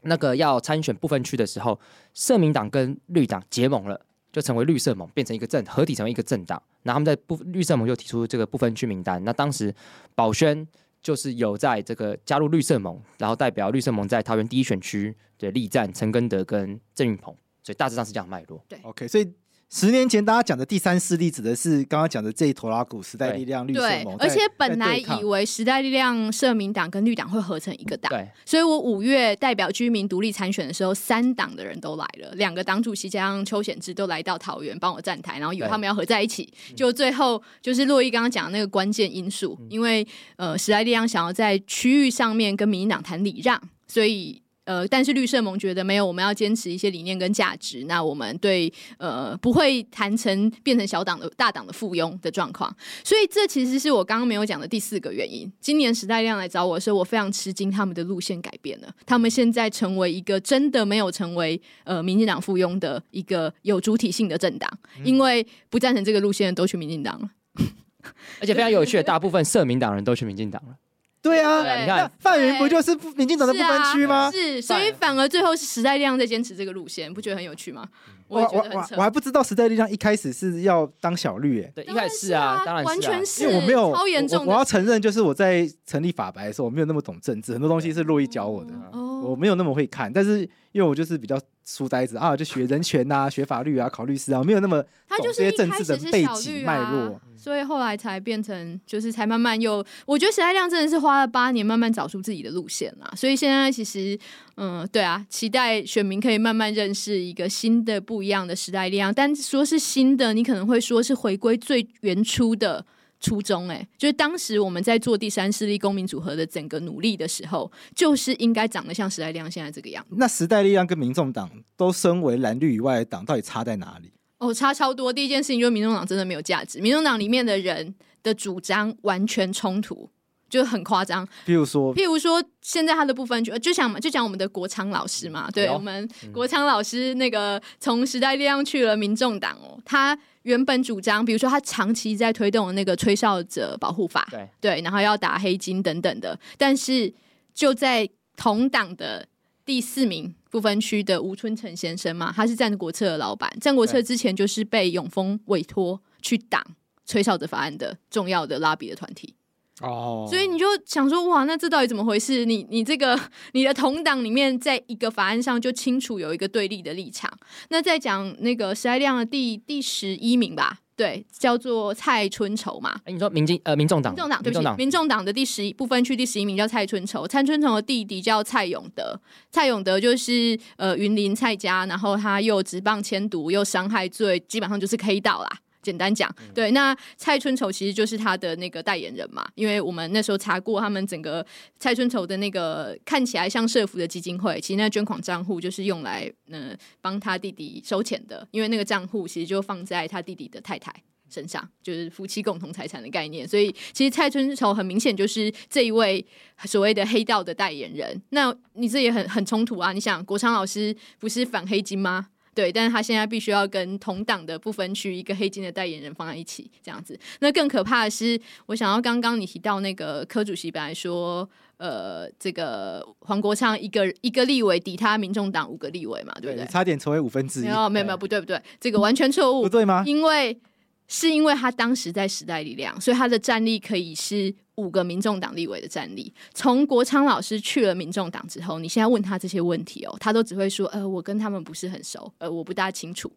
那个要参选不分区的时候，社民党跟绿党结盟了。就成为绿色盟，变成一个政合体，成为一个政党。那他们在不绿色盟就提出这个不分区名单。那当时宝轩就是有在这个加入绿色盟，然后代表绿色盟在桃园第一选区的力战陈根德跟郑运鹏，所以大致上是这样脉络。对，OK，所以。十年前，大家讲的第三势力指的是刚刚讲的这一坨拉古时代力量、绿色盟。对，而且本来以为时代力量、社民党跟绿党会合成一个党。所以我五月代表居民独立参选的时候，三党的人都来了，两个党主席加上邱显智都来到桃园帮我站台，然后以为他们要合在一起。就最后就是洛伊刚刚讲的那个关键因素，因为呃时代力量想要在区域上面跟民进党谈礼让，所以。呃，但是绿色盟觉得没有，我们要坚持一些理念跟价值。那我们对呃不会谈成变成小党的大党的附庸的状况。所以这其实是我刚刚没有讲的第四个原因。今年时代力量来找我的时候，我非常吃惊，他们的路线改变了。他们现在成为一个真的没有成为呃民进党附庸的一个有主体性的政党，因为不赞成这个路线的都去民进党了，而且非常有趣的，大部分社民党人都去民进党了。对啊，对你看范云不就是民进党的不分区吗？是、啊？是，所以反而最后是时代力量在坚持这个路线，不觉得很有趣吗？我我我我还不知道时代力量一开始是要当小绿哎，对，一开始是啊，当然完全是，因为我没有超严重我，我要承认，就是我在成立法白的时候，我没有那么懂政治，很多东西是洛伊教我的，哦、我没有那么会看，但是因为我就是比较。书呆子啊，就学人权呐、啊，学法律啊，考律师啊，没有那么懂这些政治的背景脉络，所以后来才变成，就是才慢慢又，我觉得时代力量真的是花了八年慢慢找出自己的路线啦。所以现在其实，嗯，对啊，期待选民可以慢慢认识一个新的、不一样的时代力量。但说是新的，你可能会说是回归最原初的。初衷哎，就是当时我们在做第三势力公民组合的整个努力的时候，就是应该长得像时代力量现在这个样子。那时代力量跟民众党都身为蓝绿以外的党，到底差在哪里？哦，差超多。第一件事情就是民众党真的没有价值，民众党里面的人的主张完全冲突，就很夸张。譬如说，譬如说，现在他的部分就就想就讲我们的国昌老师嘛，对、哎、我们国昌老师那个从时代力量去了民众党哦，他。原本主张，比如说他长期在推动那个吹哨者保护法，对。对，然后要打黑金等等的，但是就在同党的第四名不分区的吴春成先生嘛，他是战国策的老板，战国策之前就是被永丰委托去挡吹哨者法案的重要的拉比的团体。哦，所以你就想说，哇，那这到底怎么回事？你你这个你的同党里面，在一个法案上就清楚有一个对立的立场。那再讲那个时代力量的第第十一名吧，对，叫做蔡春绸嘛。哎，你说民进呃民众党，民众党对不起，民众党的第十一不分区第十一名叫蔡春绸，蔡春绸的弟弟叫蔡永德，蔡永德就是呃云林蔡家，然后他又职棒签赌又伤害罪，基本上就是黑道啦。简单讲，对，那蔡春愁其实就是他的那个代言人嘛，因为我们那时候查过他们整个蔡春愁的那个看起来像社福的基金会，其实那捐款账户就是用来嗯帮他弟弟收钱的，因为那个账户其实就放在他弟弟的太太身上，就是夫妻共同财产的概念，所以其实蔡春愁很明显就是这一位所谓的黑道的代言人。那你这也很很冲突啊！你想，国昌老师不是反黑金吗？对，但是他现在必须要跟同党的不分区一个黑金的代言人放在一起，这样子。那更可怕的是，我想要刚刚你提到那个柯主席本来说，呃，这个黄国昌一个一个立委抵他民众党五个立委嘛，对不对？对差点成为五分之一。没有没有没有，不对不对，这个完全错误，不对吗？因为是因为他当时在时代力量，所以他的战力可以是。五个民众党立委的战力，从国昌老师去了民众党之后，你现在问他这些问题哦，他都只会说，呃，我跟他们不是很熟，呃，我不大清楚。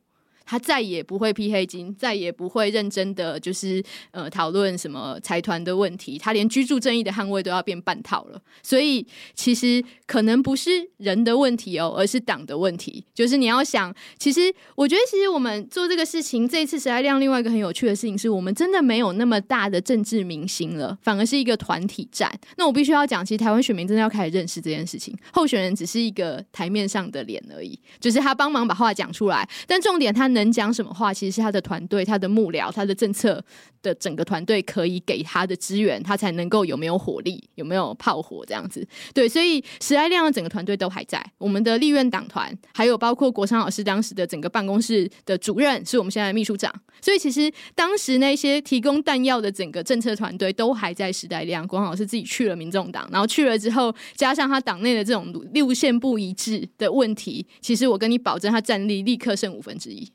他再也不会披黑金，再也不会认真的就是呃讨论什么财团的问题，他连居住正义的捍卫都要变半套了。所以其实可能不是人的问题哦，而是党的问题。就是你要想，其实我觉得，其实我们做这个事情，这一次时代亮另外一个很有趣的事情，是我们真的没有那么大的政治明星了，反而是一个团体战。那我必须要讲，其实台湾选民真的要开始认识这件事情，候选人只是一个台面上的脸而已，就是他帮忙把话讲出来，但重点他。能讲什么话，其实是他的团队、他的幕僚、他的政策的整个团队可以给他的资源，他才能够有没有火力、有没有炮火这样子。对，所以时代力量的整个团队都还在。我们的立院党团，还有包括国昌老师当时的整个办公室的主任，是我们现在的秘书长。所以其实当时那些提供弹药的整个政策团队都还在时代力量。国昌老师自己去了民众党，然后去了之后，加上他党内的这种路线不一致的问题，其实我跟你保证，他战力立刻剩五分之一。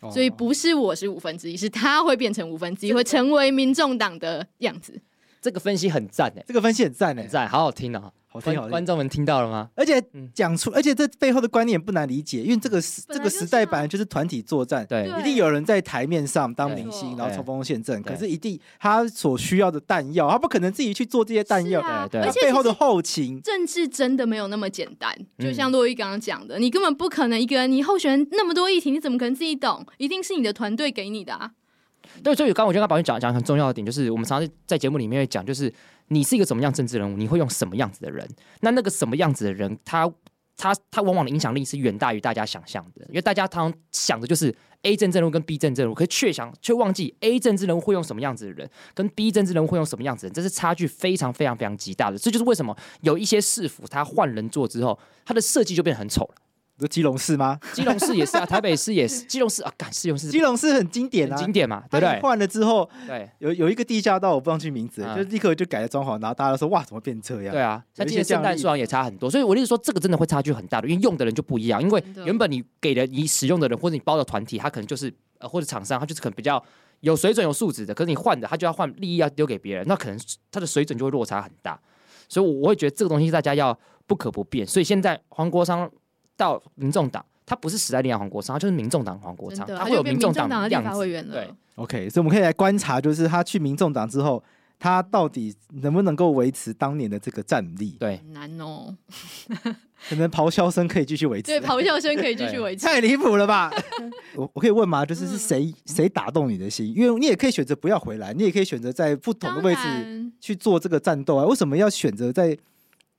所以不是我是五分之一，是他会变成五分之一，会成为民众党的样子。这个分析很赞诶，这个分析很赞诶，赞，好好听哦。观众们听到了吗？而且讲出，而且这背后的观念也不难理解，因为这个时这个时代本来就是团体作战，对，一定有人在台面上当明星，然后冲锋陷阵。可是，一定他所需要的弹药，他不可能自己去做这些弹药，对，而且背后的后勤，政治真的没有那么简单。就像洛伊刚刚讲的，你根本不可能一个人，你候选人那么多议题，你怎么可能自己懂？一定是你的团队给你的啊。对，所以刚刚我觉得刚宝娟讲讲很重要的点，就是我们常常在节目里面会讲，就是你是一个怎么样政治人物，你会用什么样子的人？那那个什么样子的人，他他他往往的影响力是远大于大家想象的，因为大家常常想的就是 A 政治人物跟 B 政治人物，可是却想却忘记 A 政治人物会用什么样子的人，跟 B 政治人物会用什么样子人，这是差距非常非常非常极大的。这就是为什么有一些市府他换人做之后，他的设计就变得很丑了。是基隆市吗？基隆市也是啊，台北市也是。基隆市啊，干基隆市，基隆市很经典啊，经典嘛，对不对？换了之后，对，有有一个地下道，我不忘记名字，就立刻就改了装潢，然后大家都说哇，怎么变这样？对啊，像今年圣诞树也差很多，所以我的意思说，这个真的会差距很大的，因为用的人就不一样。因为原本你给的你使用的人，或者你包的团体，他可能就是呃，或者厂商，他就是可能比较有水准、有素质的。可是你换的，他就要换利益要丢给别人，那可能他的水准就会落差很大。所以我会觉得这个东西大家要不可不变。所以现在黄国昌到民众党。他不是时代力量黄国昌，他就是民众党黄国昌，他会有民众党的立法委员了。对，OK，所以我们可以来观察，就是他去民众党之后，他到底能不能够维持当年的这个战力？对，难哦，可能咆哮声可以继续维持，对，咆哮声可以继续维持，太离谱了吧？我我可以问吗？就是是谁谁打动你的心？因为你也可以选择不要回来，你也可以选择在不同的位置去做这个战斗啊。为什么要选择在？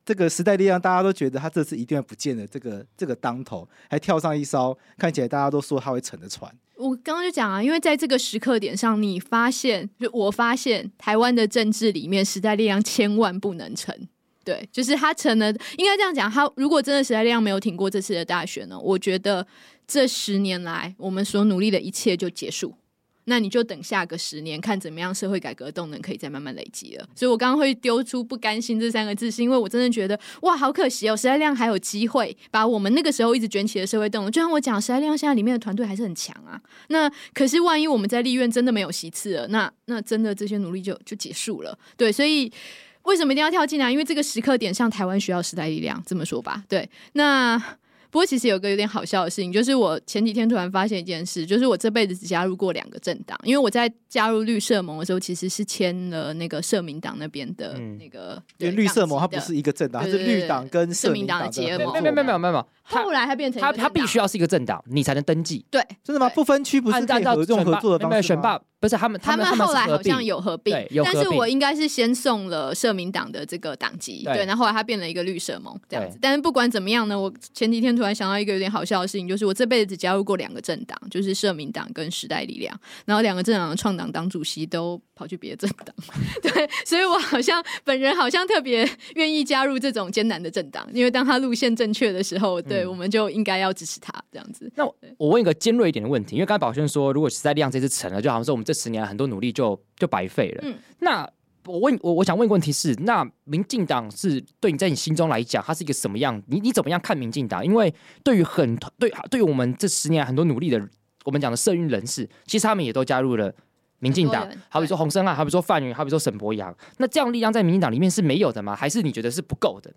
这个时代力量，大家都觉得他这次一定要不见了。这个这个当头还跳上一艘看起来大家都说他会沉的船。我刚刚就讲啊，因为在这个时刻点上，你发现，就我发现，台湾的政治里面，时代力量千万不能沉。对，就是他成了，应该这样讲，他如果真的时代力量没有挺过这次的大选呢，我觉得这十年来我们所努力的一切就结束。那你就等下个十年，看怎么样社会改革动能可以再慢慢累积了。所以我刚刚会丢出不甘心这三个字，是因为我真的觉得哇，好可惜哦，时代量还有机会把我们那个时候一直卷起的社会动能，就像我讲，时代量现在里面的团队还是很强啊。那可是万一我们在立院真的没有席次了，那那真的这些努力就就结束了。对，所以为什么一定要跳进来？因为这个时刻点上，台湾需要时代力量，这么说吧。对，那。不过其实有个有点好笑的事情，就是我前几天突然发现一件事，就是我这辈子只加入过两个政党，因为我在加入绿社盟的时候，其实是签了那个社民党那边的那个。因为绿社盟它不是一个政党，它是绿党跟社民党的结盟。没有没有没有没有，后来他变成他他必须要是一个政党，你才能登记。对，真的吗？不分区不是可以合作合作的方式吗？不是他们，他们后来好像有合并，但是我应该是先送了社民党的这个党籍，对，然后后来他变了一个绿社盟这样子。但是不管怎么样呢，我前几天突然想到一个有点好笑的事情，就是我这辈子只加入过两个政党，就是社民党跟时代力量，然后两个政党的创党党主席都跑去别的政党，对，所以我好像本人好像特别愿意加入这种艰难的政党，因为当他路线正确的时候，对，我们就应该要支持他这样子。那我问一个尖锐一点的问题，因为刚才宝轩说，如果时代力量这次成了，就好像说我们。这十年来很多努力就就白费了。嗯，那我问我我想问一个问题是，那民进党是对你在你心中来讲，它是一个什么样？你你怎么样看民进党？因为对于很对对于我们这十年很多努力的，我们讲的社运人士，其实他们也都加入了民进党。好比说洪生汉，好比说范云，好比说沈博阳。那这样力量在民进党里面是没有的吗？还是你觉得是不够的？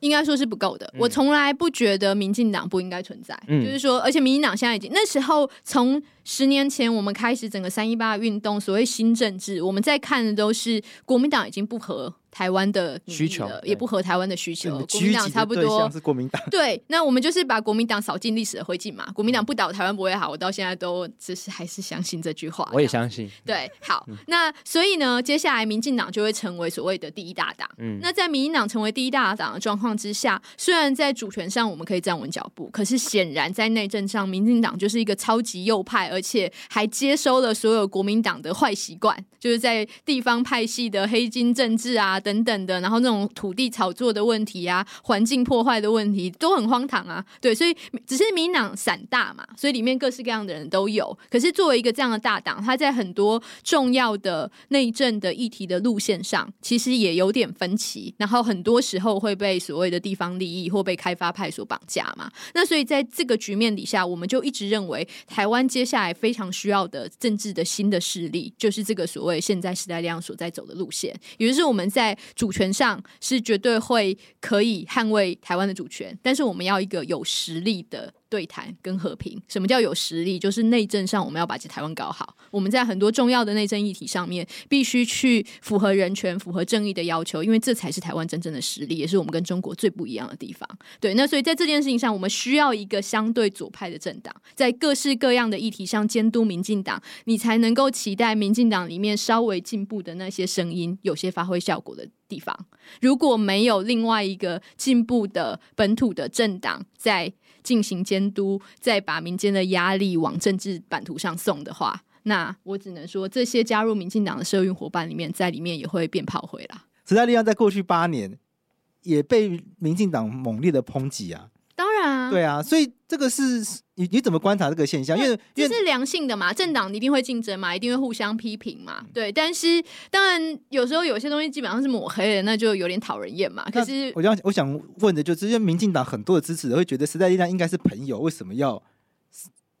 应该说是不够的。我从来不觉得民进党不应该存在。嗯，就是说，而且民进党现在已经那时候从。十年前，我们开始整个三一八运动，所谓新政治，我们在看的都是国民党已经不合台湾的需求，也不合台湾的需求。国民党差不多是国民党，对，那我们就是把国民党扫进历史的灰烬嘛。国民党不倒，台湾不会好。我到现在都只是还是相信这句话。我也相信。对，好，嗯、那所以呢，接下来民进党就会成为所谓的第一大党。嗯，那在民进党成为第一大党的状况之下，虽然在主权上我们可以站稳脚步，可是显然在内政上，民进党就是一个超级右派，而且还接收了所有国民党的坏习惯，就是在地方派系的黑金政治啊等等的，然后那种土地炒作的问题啊、环境破坏的问题都很荒唐啊。对，所以只是民党散大嘛，所以里面各式各样的人都有。可是作为一个这样的大党，他在很多重要的内政的议题的路线上，其实也有点分歧。然后很多时候会被所谓的地方利益或被开发派所绑架嘛。那所以在这个局面底下，我们就一直认为台湾接下来非常。需要的政治的新的势力，就是这个所谓现在时代力量所在走的路线，也就是我们在主权上是绝对会可以捍卫台湾的主权，但是我们要一个有实力的。对谈跟和平，什么叫有实力？就是内政上我们要把台湾搞好。我们在很多重要的内政议题上面，必须去符合人权、符合正义的要求，因为这才是台湾真正的实力，也是我们跟中国最不一样的地方。对，那所以在这件事情上，我们需要一个相对左派的政党，在各式各样的议题上监督民进党，你才能够期待民进党里面稍微进步的那些声音有些发挥效果的地方。如果没有另外一个进步的本土的政党在。进行监督，再把民间的压力往政治版图上送的话，那我只能说，这些加入民进党的社运伙伴里面，在里面也会变炮灰啦。时代力量在过去八年也被民进党猛烈的抨击啊。当然啊，对啊，所以这个是你你怎么观察这个现象？因为这是良性的嘛，政党一定会竞争嘛，一定会互相批评嘛，对。但是当然有时候有些东西基本上是抹黑的，那就有点讨人厌嘛。可是我想我想问的就是，因为民进党很多的支持者会觉得时代力量应该是朋友，为什么要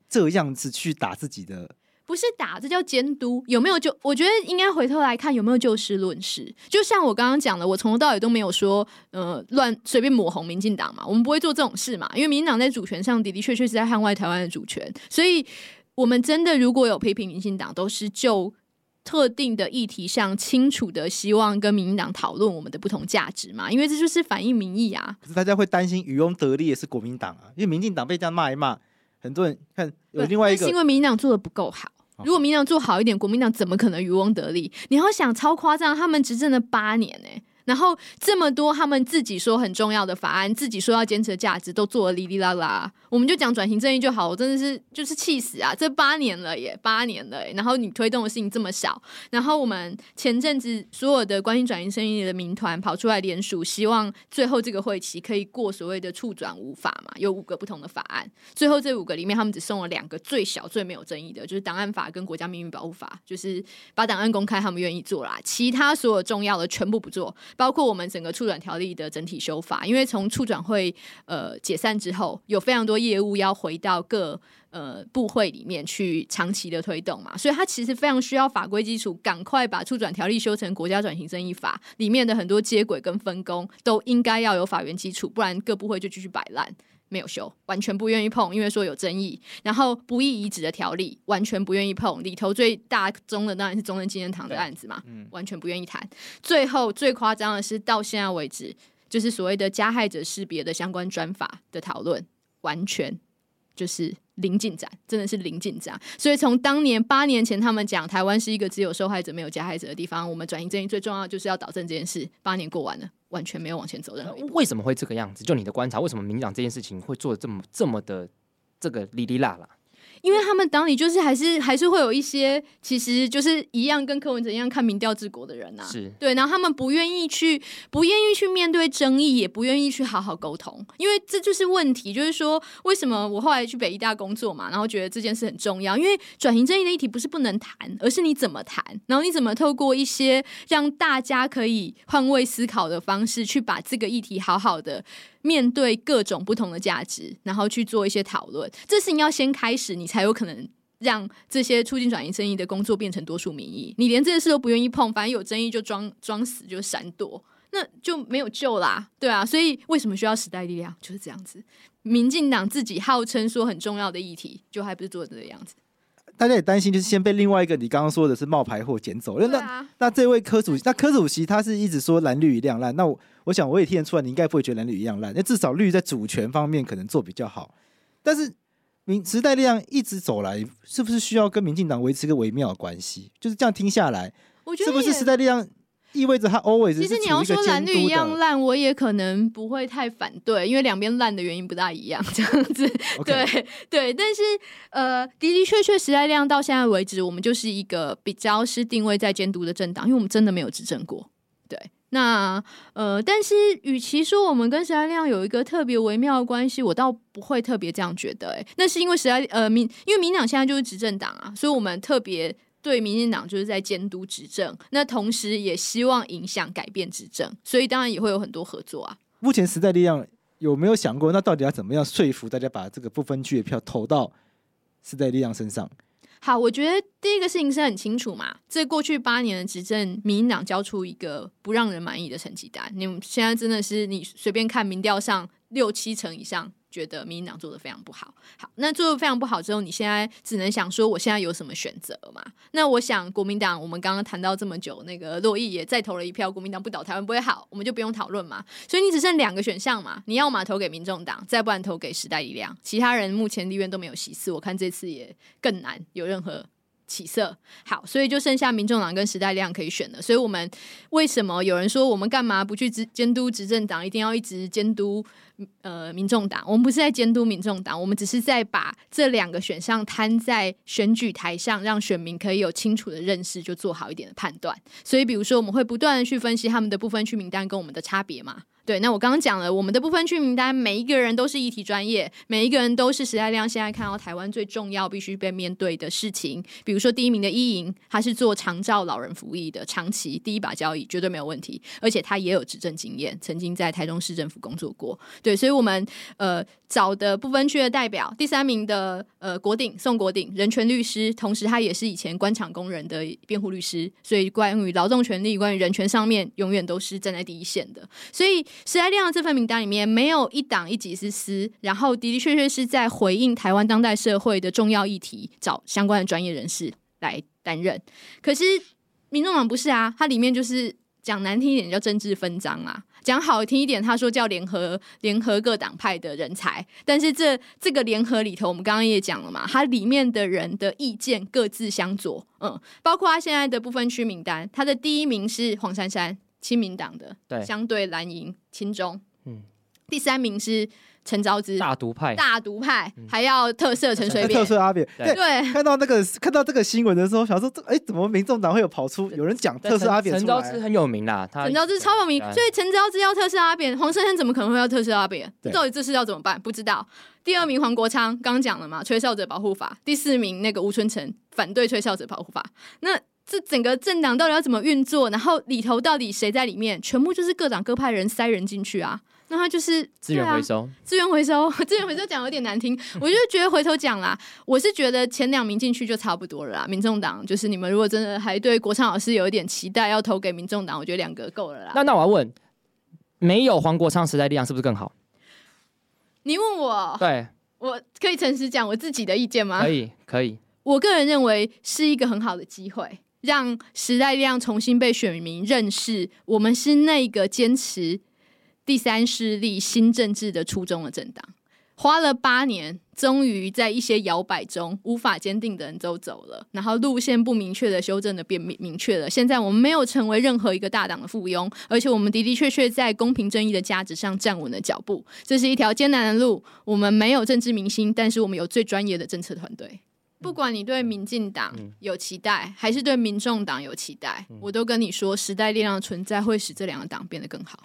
这样子去打自己的？不是打，这叫监督。有没有就？我觉得应该回头来看有没有就事论事。就像我刚刚讲的，我从头到尾都没有说，呃，乱随便抹红民进党嘛。我们不会做这种事嘛，因为民进党在主权上的的确确是在捍卫台湾的主权。所以，我们真的如果有批评民进党，都是就特定的议题上清楚的希望跟民进党讨论我们的不同价值嘛。因为这就是反映民意啊。可是大家会担心渔翁得利也是国民党啊，因为民进党被这样骂一骂，很多人看有另外一个，是因为民进党做的不够好。如果民党做好一点，国民党怎么可能渔翁得利？你要想超夸张，他们执政了八年呢、然后这么多他们自己说很重要的法案，自己说要坚持的价值，都做了哩哩啦啦。我们就讲转型正义就好，我真的是就是气死啊！这八年了耶，八年了，然后你推动的事情这么少。然后我们前阵子所有的关于转型正义的民团跑出来联署，希望最后这个会期可以过所谓的促转五法嘛，有五个不同的法案。最后这五个里面，他们只送了两个最小最没有争议的，就是档案法跟国家秘密保护法，就是把档案公开，他们愿意做啦。其他所有重要的全部不做。包括我们整个促转条例的整体修法，因为从促转会呃解散之后，有非常多业务要回到各呃部会里面去长期的推动嘛，所以它其实非常需要法规基础，赶快把促转条例修成国家转型正义法里面的很多接轨跟分工都应该要有法源基础，不然各部会就继续摆烂。没有修，完全不愿意碰，因为说有争议。然后不义遗址的条例完全不愿意碰，里头最大宗的当然是中正纪念堂的案子嘛，嗯、完全不愿意谈。最后最夸张的是到现在为止，就是所谓的加害者识别的相关专法的讨论，完全就是。零进展，真的是零进展。所以从当年八年前，他们讲台湾是一个只有受害者没有加害者的地方，我们转型正义最重要就是要导正这件事。八年过完了，完全没有往前走任何一步。为什么会这个样子？就你的观察，为什么民进党这件事情会做的这么这么的这个哩哩啦啦？因为他们党里就是还是还是会有一些，其实就是一样跟柯文哲一样看民调治国的人呐、啊，是。对，然后他们不愿意去，不愿意去面对争议，也不愿意去好好沟通，因为这就是问题，就是说为什么我后来去北医大工作嘛，然后觉得这件事很重要，因为转型正义的议题不是不能谈，而是你怎么谈，然后你怎么透过一些让大家可以换位思考的方式，去把这个议题好好的。面对各种不同的价值，然后去做一些讨论，这事情要先开始，你才有可能让这些促进转型正义的工作变成多数民意。你连这件事都不愿意碰，反正有争议就装装死，就闪躲，那就没有救啦，对啊。所以为什么需要时代力量？就是这样子。民进党自己号称说很重要的议题，就还不是做这个样子。大家也担心，就是先被另外一个你刚刚说的是冒牌货捡走。啊、那那这位柯主席，那柯主席他是一直说蓝绿一亮烂。那我我想我也听得出来，你应该不会觉得蓝绿一样烂。那至少绿在主权方面可能做比较好。但是民时代力量一直走来，是不是需要跟民进党维持个微妙的关系？就是这样听下来，是不是时代力量？意味着他 always 其实你要说蓝绿一样烂，我也可能不会太反对，因为两边烂的原因不大一样，这样子。对对，但是呃，的的确确，时代力量到现在为止，我们就是一个比较是定位在监督的政党，因为我们真的没有执政过。对，那呃，但是与其说我们跟时代力量有一个特别微妙的关系，我倒不会特别这样觉得。哎，那是因为时代呃民，因为民党现在就是执政党啊，所以我们特别。对民进党就是在监督执政，那同时也希望影响改变执政，所以当然也会有很多合作啊。目前时代力量有没有想过，那到底要怎么样说服大家把这个不分区的票投到时代力量身上？好，我觉得第一个事情是很清楚嘛，这过去八年的执政，民进党交出一个不让人满意的成绩单。你们现在真的是你随便看民调上六七成以上。觉得民进党做的非常不好，好，那做的非常不好之后，你现在只能想说，我现在有什么选择嘛？那我想，国民党，我们刚刚谈到这么久，那个洛伊也再投了一票，国民党不倒台湾不会好，我们就不用讨论嘛。所以你只剩两个选项嘛，你要么投给民众党，再不然投给时代力量。其他人目前立院都没有席次，我看这次也更难有任何起色。好，所以就剩下民众党跟时代力量可以选了。所以我们为什么有人说我们干嘛不去执监督执政党，一定要一直监督？呃，民众党，我们不是在监督民众党，我们只是在把这两个选项摊在选举台上，让选民可以有清楚的认识，就做好一点的判断。所以，比如说，我们会不断的去分析他们的不分区名单跟我们的差别嘛。对，那我刚刚讲了，我们的不分区名单，每一个人都是议题专业，每一个人都是时代力量现在看到台湾最重要、必须被面对的事情。比如说，第一名的一营，他是做长照老人服役的，长期第一把交椅，绝对没有问题，而且他也有执政经验，曾经在台中市政府工作过。对，所以我们呃找的不分区的代表，第三名的呃国鼎宋国鼎，人权律师，同时他也是以前官场工人的辩护律师，所以关于劳动权利、关于人权上面，永远都是站在第一线的。所以。时代力量这份名单里面没有一党一己之私，然后的的确确是在回应台湾当代社会的重要议题，找相关的专业人士来担任。可是民众党不是啊，它里面就是讲难听一点叫政治分赃啊，讲好听一点他说叫联合联合各党派的人才，但是这这个联合里头，我们刚刚也讲了嘛，它里面的人的意见各自相左，嗯，包括他现在的不分区名单，他的第一名是黄珊珊。亲民党的，对，相对蓝营亲中，嗯，第三名是陈昭之，大独派，大独派，嗯、还要特色陈水扁，特色阿扁，对，对。看到那个看到这个新闻的时候，想说这，哎，怎么民众党会有跑出有人讲特色阿扁？陈昭之很有名啦，陈昭之超有名，所以陈昭之要特色阿扁，黄珊珊怎么可能会要特色阿扁？到底这事要怎么办？不知道。第二名黄国昌，刚刚讲了嘛，吹哨者保护法。第四名那个吴春成，反对吹哨者保护法。那这整个政党到底要怎么运作？然后里头到底谁在里面？全部就是各党各派人塞人进去啊！那他就是资源回收，资源回收，资源回收讲有点难听，我就觉得回头讲啦，我是觉得前两名进去就差不多了啦。民众党就是你们如果真的还对国昌老师有一点期待，要投给民众党，我觉得两个够了啦。那那我要问，没有黄国昌时代力量是不是更好？你问我，对，我可以诚实讲我自己的意见吗？可以，可以。我个人认为是一个很好的机会，让时代力量重新被选民认识，我们是那个坚持第三势力新政治的初衷的政党。花了八年，终于在一些摇摆中无法坚定的人都走了，然后路线不明确的修正的变明明确了。现在我们没有成为任何一个大党的附庸，而且我们的的确确在公平正义的价值上站稳了脚步。这是一条艰难的路，我们没有政治明星，但是我们有最专业的政策团队。不管你对民进党有期待，还是对民众党有期待，我都跟你说，时代力量的存在会使这两个党变得更好。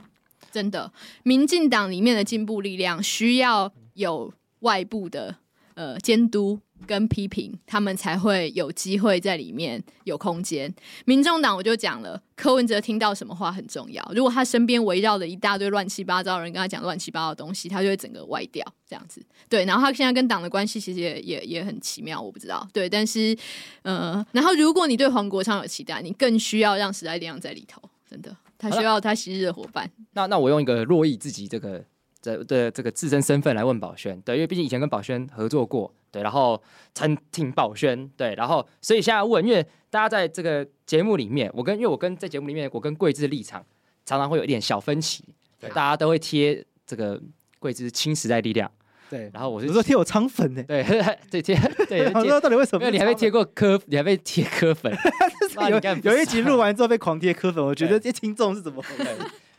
真的，民进党里面的进步力量需要有外部的呃监督跟批评，他们才会有机会在里面有空间。民众党我就讲了，柯文哲听到什么话很重要。如果他身边围绕着一大堆乱七八糟的人跟他讲乱七八糟的东西，他就会整个歪掉这样子。对，然后他现在跟党的关系其实也也也很奇妙，我不知道。对，但是呃，然后如果你对黄国昌有期待，你更需要让时代力量在里头，真的。他需要他昔日的伙伴。那那我用一个珞亦自己这个的的这个自身身份来问宝轩，对，因为毕竟以前跟宝轩合作过，对，然后餐厅宝轩，对，然后所以现在问，因为大家在这个节目里面，我跟因为我跟在节目里面，我跟桂枝的立场常常会有一点小分歧，对，大家都会贴这个桂枝亲时代力量。对，然后我是说 贴我肠粉呢，对对贴对，我说到底为什么？没有，你还被贴过科，你还被贴科粉。有有一集录完之后被狂贴科粉，我觉得这些听众是怎么回事？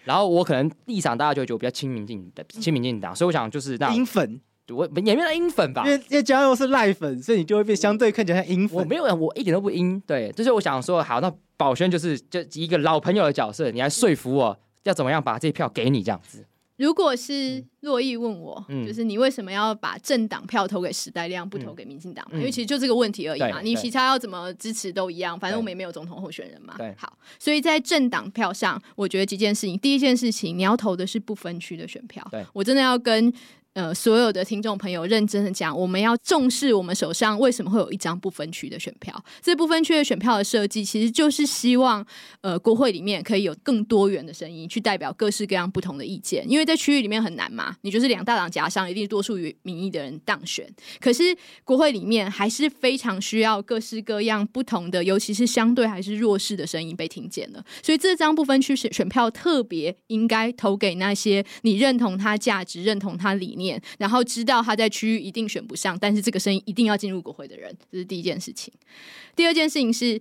然后我可能立场大家就会觉得我比较亲民进的亲民进党，所以我想就是那鹰粉，我也没有鹰粉吧？因为因为嘉佑是赖粉，所以你就会变相对看起来像鹰粉。我没有，我一点都不鹰。对，就是我想说，好，那宝轩就是就一个老朋友的角色，你来说服我要怎么样把这票给你这样子。如果是洛毅问我，嗯、就是你为什么要把政党票投给时代力量，不投给民进党？嗯、因为其实就这个问题而已嘛。你其他要怎么支持都一样，反正我们也没有总统候选人嘛。对，好，所以在政党票上，我觉得几件事情。第一件事情，你要投的是不分区的选票。对，我真的要跟。呃，所有的听众朋友，认真的讲，我们要重视我们手上为什么会有一张不分区的选票。这不分区的选票的设计，其实就是希望，呃，国会里面可以有更多元的声音，去代表各式各样不同的意见。因为在区域里面很难嘛，你就是两大党夹上，一定多数于民意的人当选。可是国会里面还是非常需要各式各样不同的，尤其是相对还是弱势的声音被听见的。所以这张不分区选选票特别应该投给那些你认同他价值、认同他理念。然后知道他在区域一定选不上，但是这个声音一定要进入国会的人，这是第一件事情。第二件事情是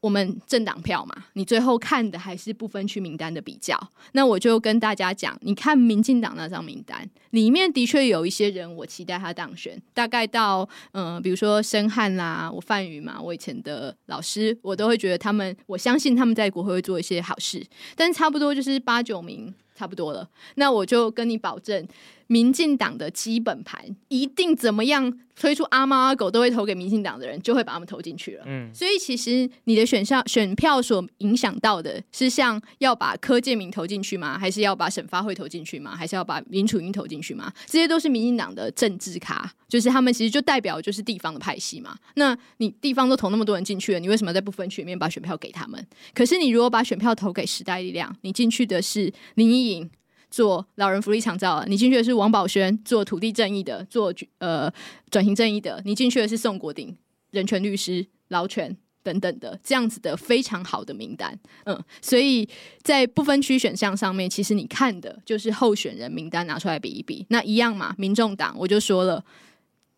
我们政党票嘛，你最后看的还是不分区名单的比较。那我就跟大家讲，你看民进党那张名单里面的确有一些人，我期待他当选。大概到嗯、比如说申汉啦，我范宇嘛，我以前的老师，我都会觉得他们，我相信他们在国会会做一些好事。但差不多就是八九名。差不多了，那我就跟你保证，民进党的基本盘一定怎么样推出阿猫阿狗都会投给民进党的人，就会把他们投进去了。嗯，所以其实你的选项选票所影响到的是，像要把柯建铭投进去吗？还是要把沈发会投进去吗？还是要把林楚英投进去吗？这些都是民进党的政治卡，就是他们其实就代表就是地方的派系嘛。那你地方都投那么多人进去了，你为什么在不分区里面把选票给他们？可是你如果把选票投给时代力量，你进去的是林依莹。做老人福利长照，你进去的是王宝轩；做土地正义的，做呃转型正义的，你进去的是宋国鼎，人权律师、劳权等等的这样子的非常好的名单。嗯，所以在不分区选项上面，其实你看的就是候选人名单拿出来比一比，那一样嘛。民众党我就说了，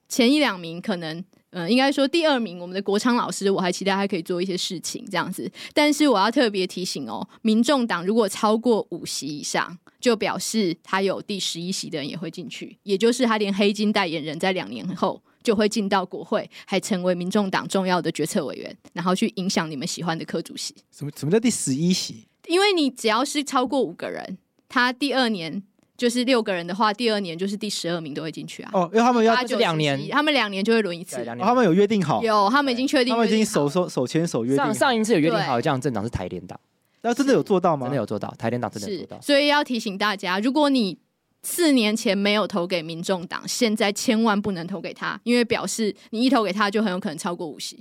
前一两名可能。嗯，应该说第二名，我们的国昌老师，我还期待他可以做一些事情这样子。但是我要特别提醒哦，民众党如果超过五席以上，就表示他有第十一席的人也会进去，也就是他连黑金代言人在两年后就会进到国会，还成为民众党重要的决策委员，然后去影响你们喜欢的科主席。什么什么叫第十一席？因为你只要是超过五个人，他第二年。就是六个人的话，第二年就是第十二名都会进去啊。哦，因为他们要两年，他们两年就会轮一次。哦，他们有约定好，有他们已经确定，他们已经手手手牵手约定。上上一次有约定好，这样政党是台联党，那真的有做到吗？真的有做到，台联党真的有做到。所以要提醒大家，如果你四年前没有投给民众党，现在千万不能投给他，因为表示你一投给他，就很有可能超过五席。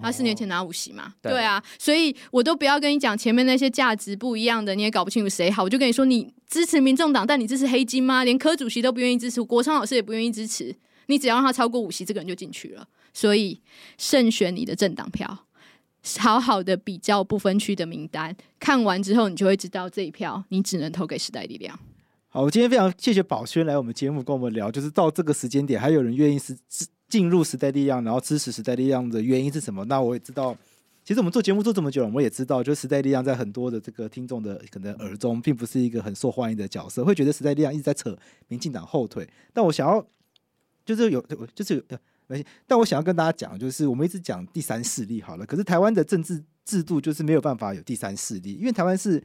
他四年前拿五席嘛，对，对啊，所以我都不要跟你讲前面那些价值不一样的，你也搞不清楚谁好。我就跟你说，你支持民众党，但你支持黑金吗？连柯主席都不愿意支持，国昌老师也不愿意支持，你只要让他超过五席，这个人就进去了。所以慎选你的政党票，好好的比较不分区的名单，看完之后你就会知道这一票你只能投给时代力量。好，我今天非常谢谢宝轩来我们节目跟我们聊，就是到这个时间点还有人愿意是进入时代力量，然后支持时代力量的原因是什么？那我也知道，其实我们做节目做这么久了，我们也知道，就是时代力量在很多的这个听众的可能耳中，并不是一个很受欢迎的角色，会觉得时代力量一直在扯民进党后腿。但我想要，就是有，就是有，没，但我想要跟大家讲，就是我们一直讲第三势力好了，可是台湾的政治制度就是没有办法有第三势力，因为台湾是。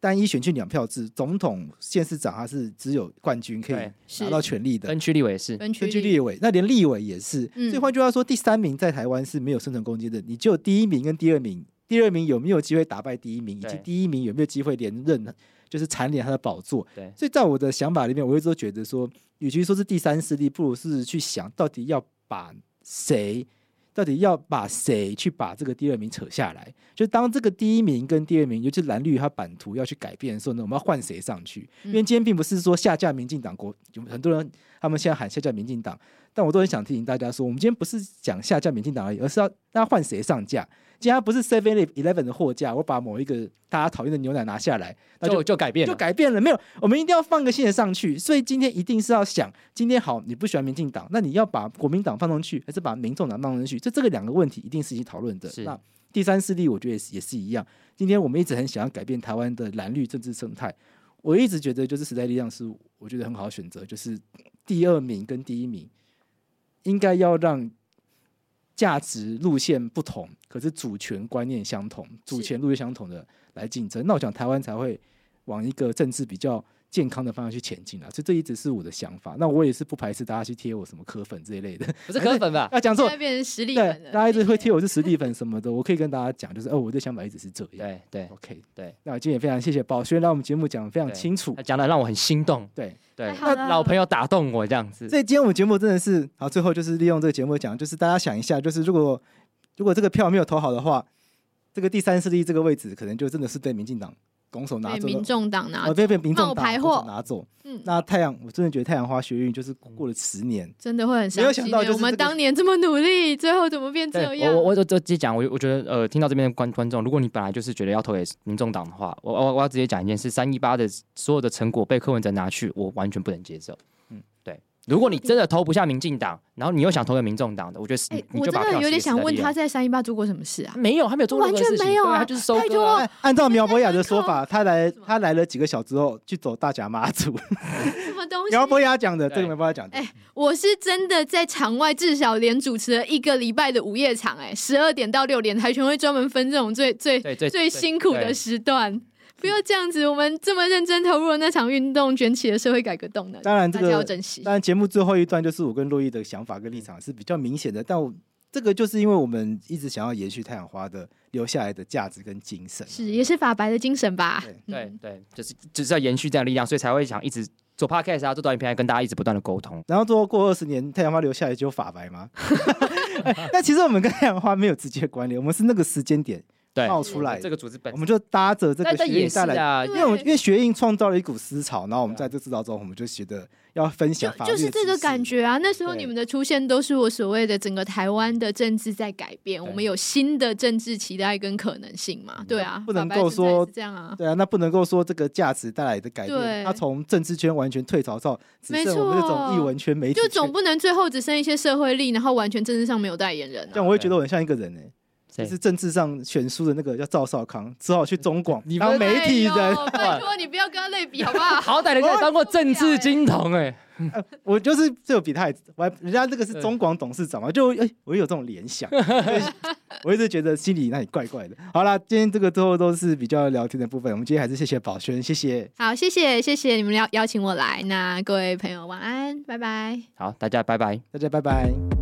单一选区两票制，总统、县市长他是只有冠军可以拿到权力的，分区立委是，分区立委，那连立委也是。嗯、所以换句话说，第三名在台湾是没有生存空间的，你只有第一名跟第二名，第二名有没有机会打败第一名，以及第一名有没有机会连任，就是蝉联他的宝座。对，所以在我的想法里面，我一直都觉得说，与其说是第三势力，不如是去想到底要把谁。到底要把谁去把这个第二名扯下来？就当这个第一名跟第二名，尤其蓝绿它版图要去改变的时候呢，我们要换谁上去？因为今天并不是说下架民进党国，有很多人他们现在喊下架民进党，但我都很想提醒大家说，我们今天不是讲下架民进党而已，而是要大家换谁上架。既然不是 Seven Eleven 的货架，我把某一个大家讨厌的牛奶拿下来，那就就改变了，就改变了。没有，我们一定要放个新的上去。所以今天一定是要想，今天好，你不喜欢民进党，那你要把国民党放上去，还是把民众党放上去？这这个两个问题一定是一起讨论的。那第三势力，我觉得也是也是一样。今天我们一直很想要改变台湾的蓝绿政治生态，我一直觉得就是时代力量是我觉得很好的选择，就是第二名跟第一名应该要让。价值路线不同，可是主权观念相同，主权路线相同的来竞争，那我想台湾才会往一个政治比较健康的方向去前进啊！所以这一直是我的想法。那我也是不排斥大家去贴我什么科粉这一类的，不是科粉吧？要讲错，变成实力粉。大家一直会贴我是实力粉什么的，我可以跟大家讲，就是哦，我的想法一直是这样。对对，OK，对。那我今天也非常谢谢宝轩来我们节目讲的非常清楚，他讲的让我很心动。对对，那老朋友打动我这样子。所以今天我们节目真的是好，最后就是利用这个节目讲，就是大家想一下，就是如果。如果这个票没有投好的话，这个第三势力这个位置可能就真的是被民进党拱手拿走，民众党拿，被被民众党拿走。嗯，那太阳，我真的觉得太阳花学运就是过了十年，真的会很伤心。没有想到，就是我们当年这么努力，最后怎么变这样？我我我直接讲，我我觉得呃，听到这边的观观众，如果你本来就是觉得要投给民众党的话，我我我要直接讲一件事：三一八的所有的成果被柯文哲拿去，我完全不能接受。如果你真的投不下民进党，然后你又想投给民众党的，我觉得你，就把票。我真的有点想问他在三一八做过什么事啊？没有，他没有做过任何事情，完全没有啊，他就是收割啊。按照苗博雅的说法，他来他来了几个小时后去走大甲妈祖。什么东西？苗博雅讲的，这个苗博雅讲的。哎，我是真的在场外至少连主持了一个礼拜的午夜场，哎，十二点到六点，台权会专门分这种最最最辛苦的时段。不要这样子，我们这么认真投入了那场运动，卷起了社会改革动能。当然，这个要珍惜。当然，节目最后一段就是我跟洛伊的想法跟立场是比较明显的，但我这个就是因为我们一直想要延续太阳花的留下来的价值跟精神，是也是法白的精神吧？对对、嗯、对，就是就是要延续这样的力量，所以才会想一直做 podcast 啊，做短影片，跟大家一直不断的沟通。然后最后过二十年，太阳花留下来只有法白吗？但其实我们跟太阳花没有直接关联，我们是那个时间点。对，冒出来。这个组织本，我们就搭着这个学运带来，啊、因为我们因为学运创造了一股思潮，然后我们在这制造中，我们就觉得要分享法，就是这个感觉啊。那时候你们的出现，都是我所谓的整个台湾的政治在改变，我们有新的政治期待跟可能性嘛？对啊，不能够说这样啊，对啊，那不能够说这个价值带来的改变，它从政治圈完全退潮到只剩我们这种艺文圈、媒体，就总不能最后只剩一些社会力，然后完全政治上没有代言人，这样我会觉得我很像一个人呢。就是政治上选书的那个叫赵少康，只好去中广当媒体人。拜托你不要跟他类比好不好？好歹人家当过政治金童哎、欸，我就是这比他还，我还人家这个是中广董事长嘛，就哎、欸，我有这种联想，我一直觉得心里那里怪怪的。好啦，今天这个最后都是比较聊天的部分，我们今天还是谢谢宝轩，谢谢。好，谢谢谢谢你们邀邀请我来，那各位朋友晚安，拜拜。好，大家拜拜，大家拜拜。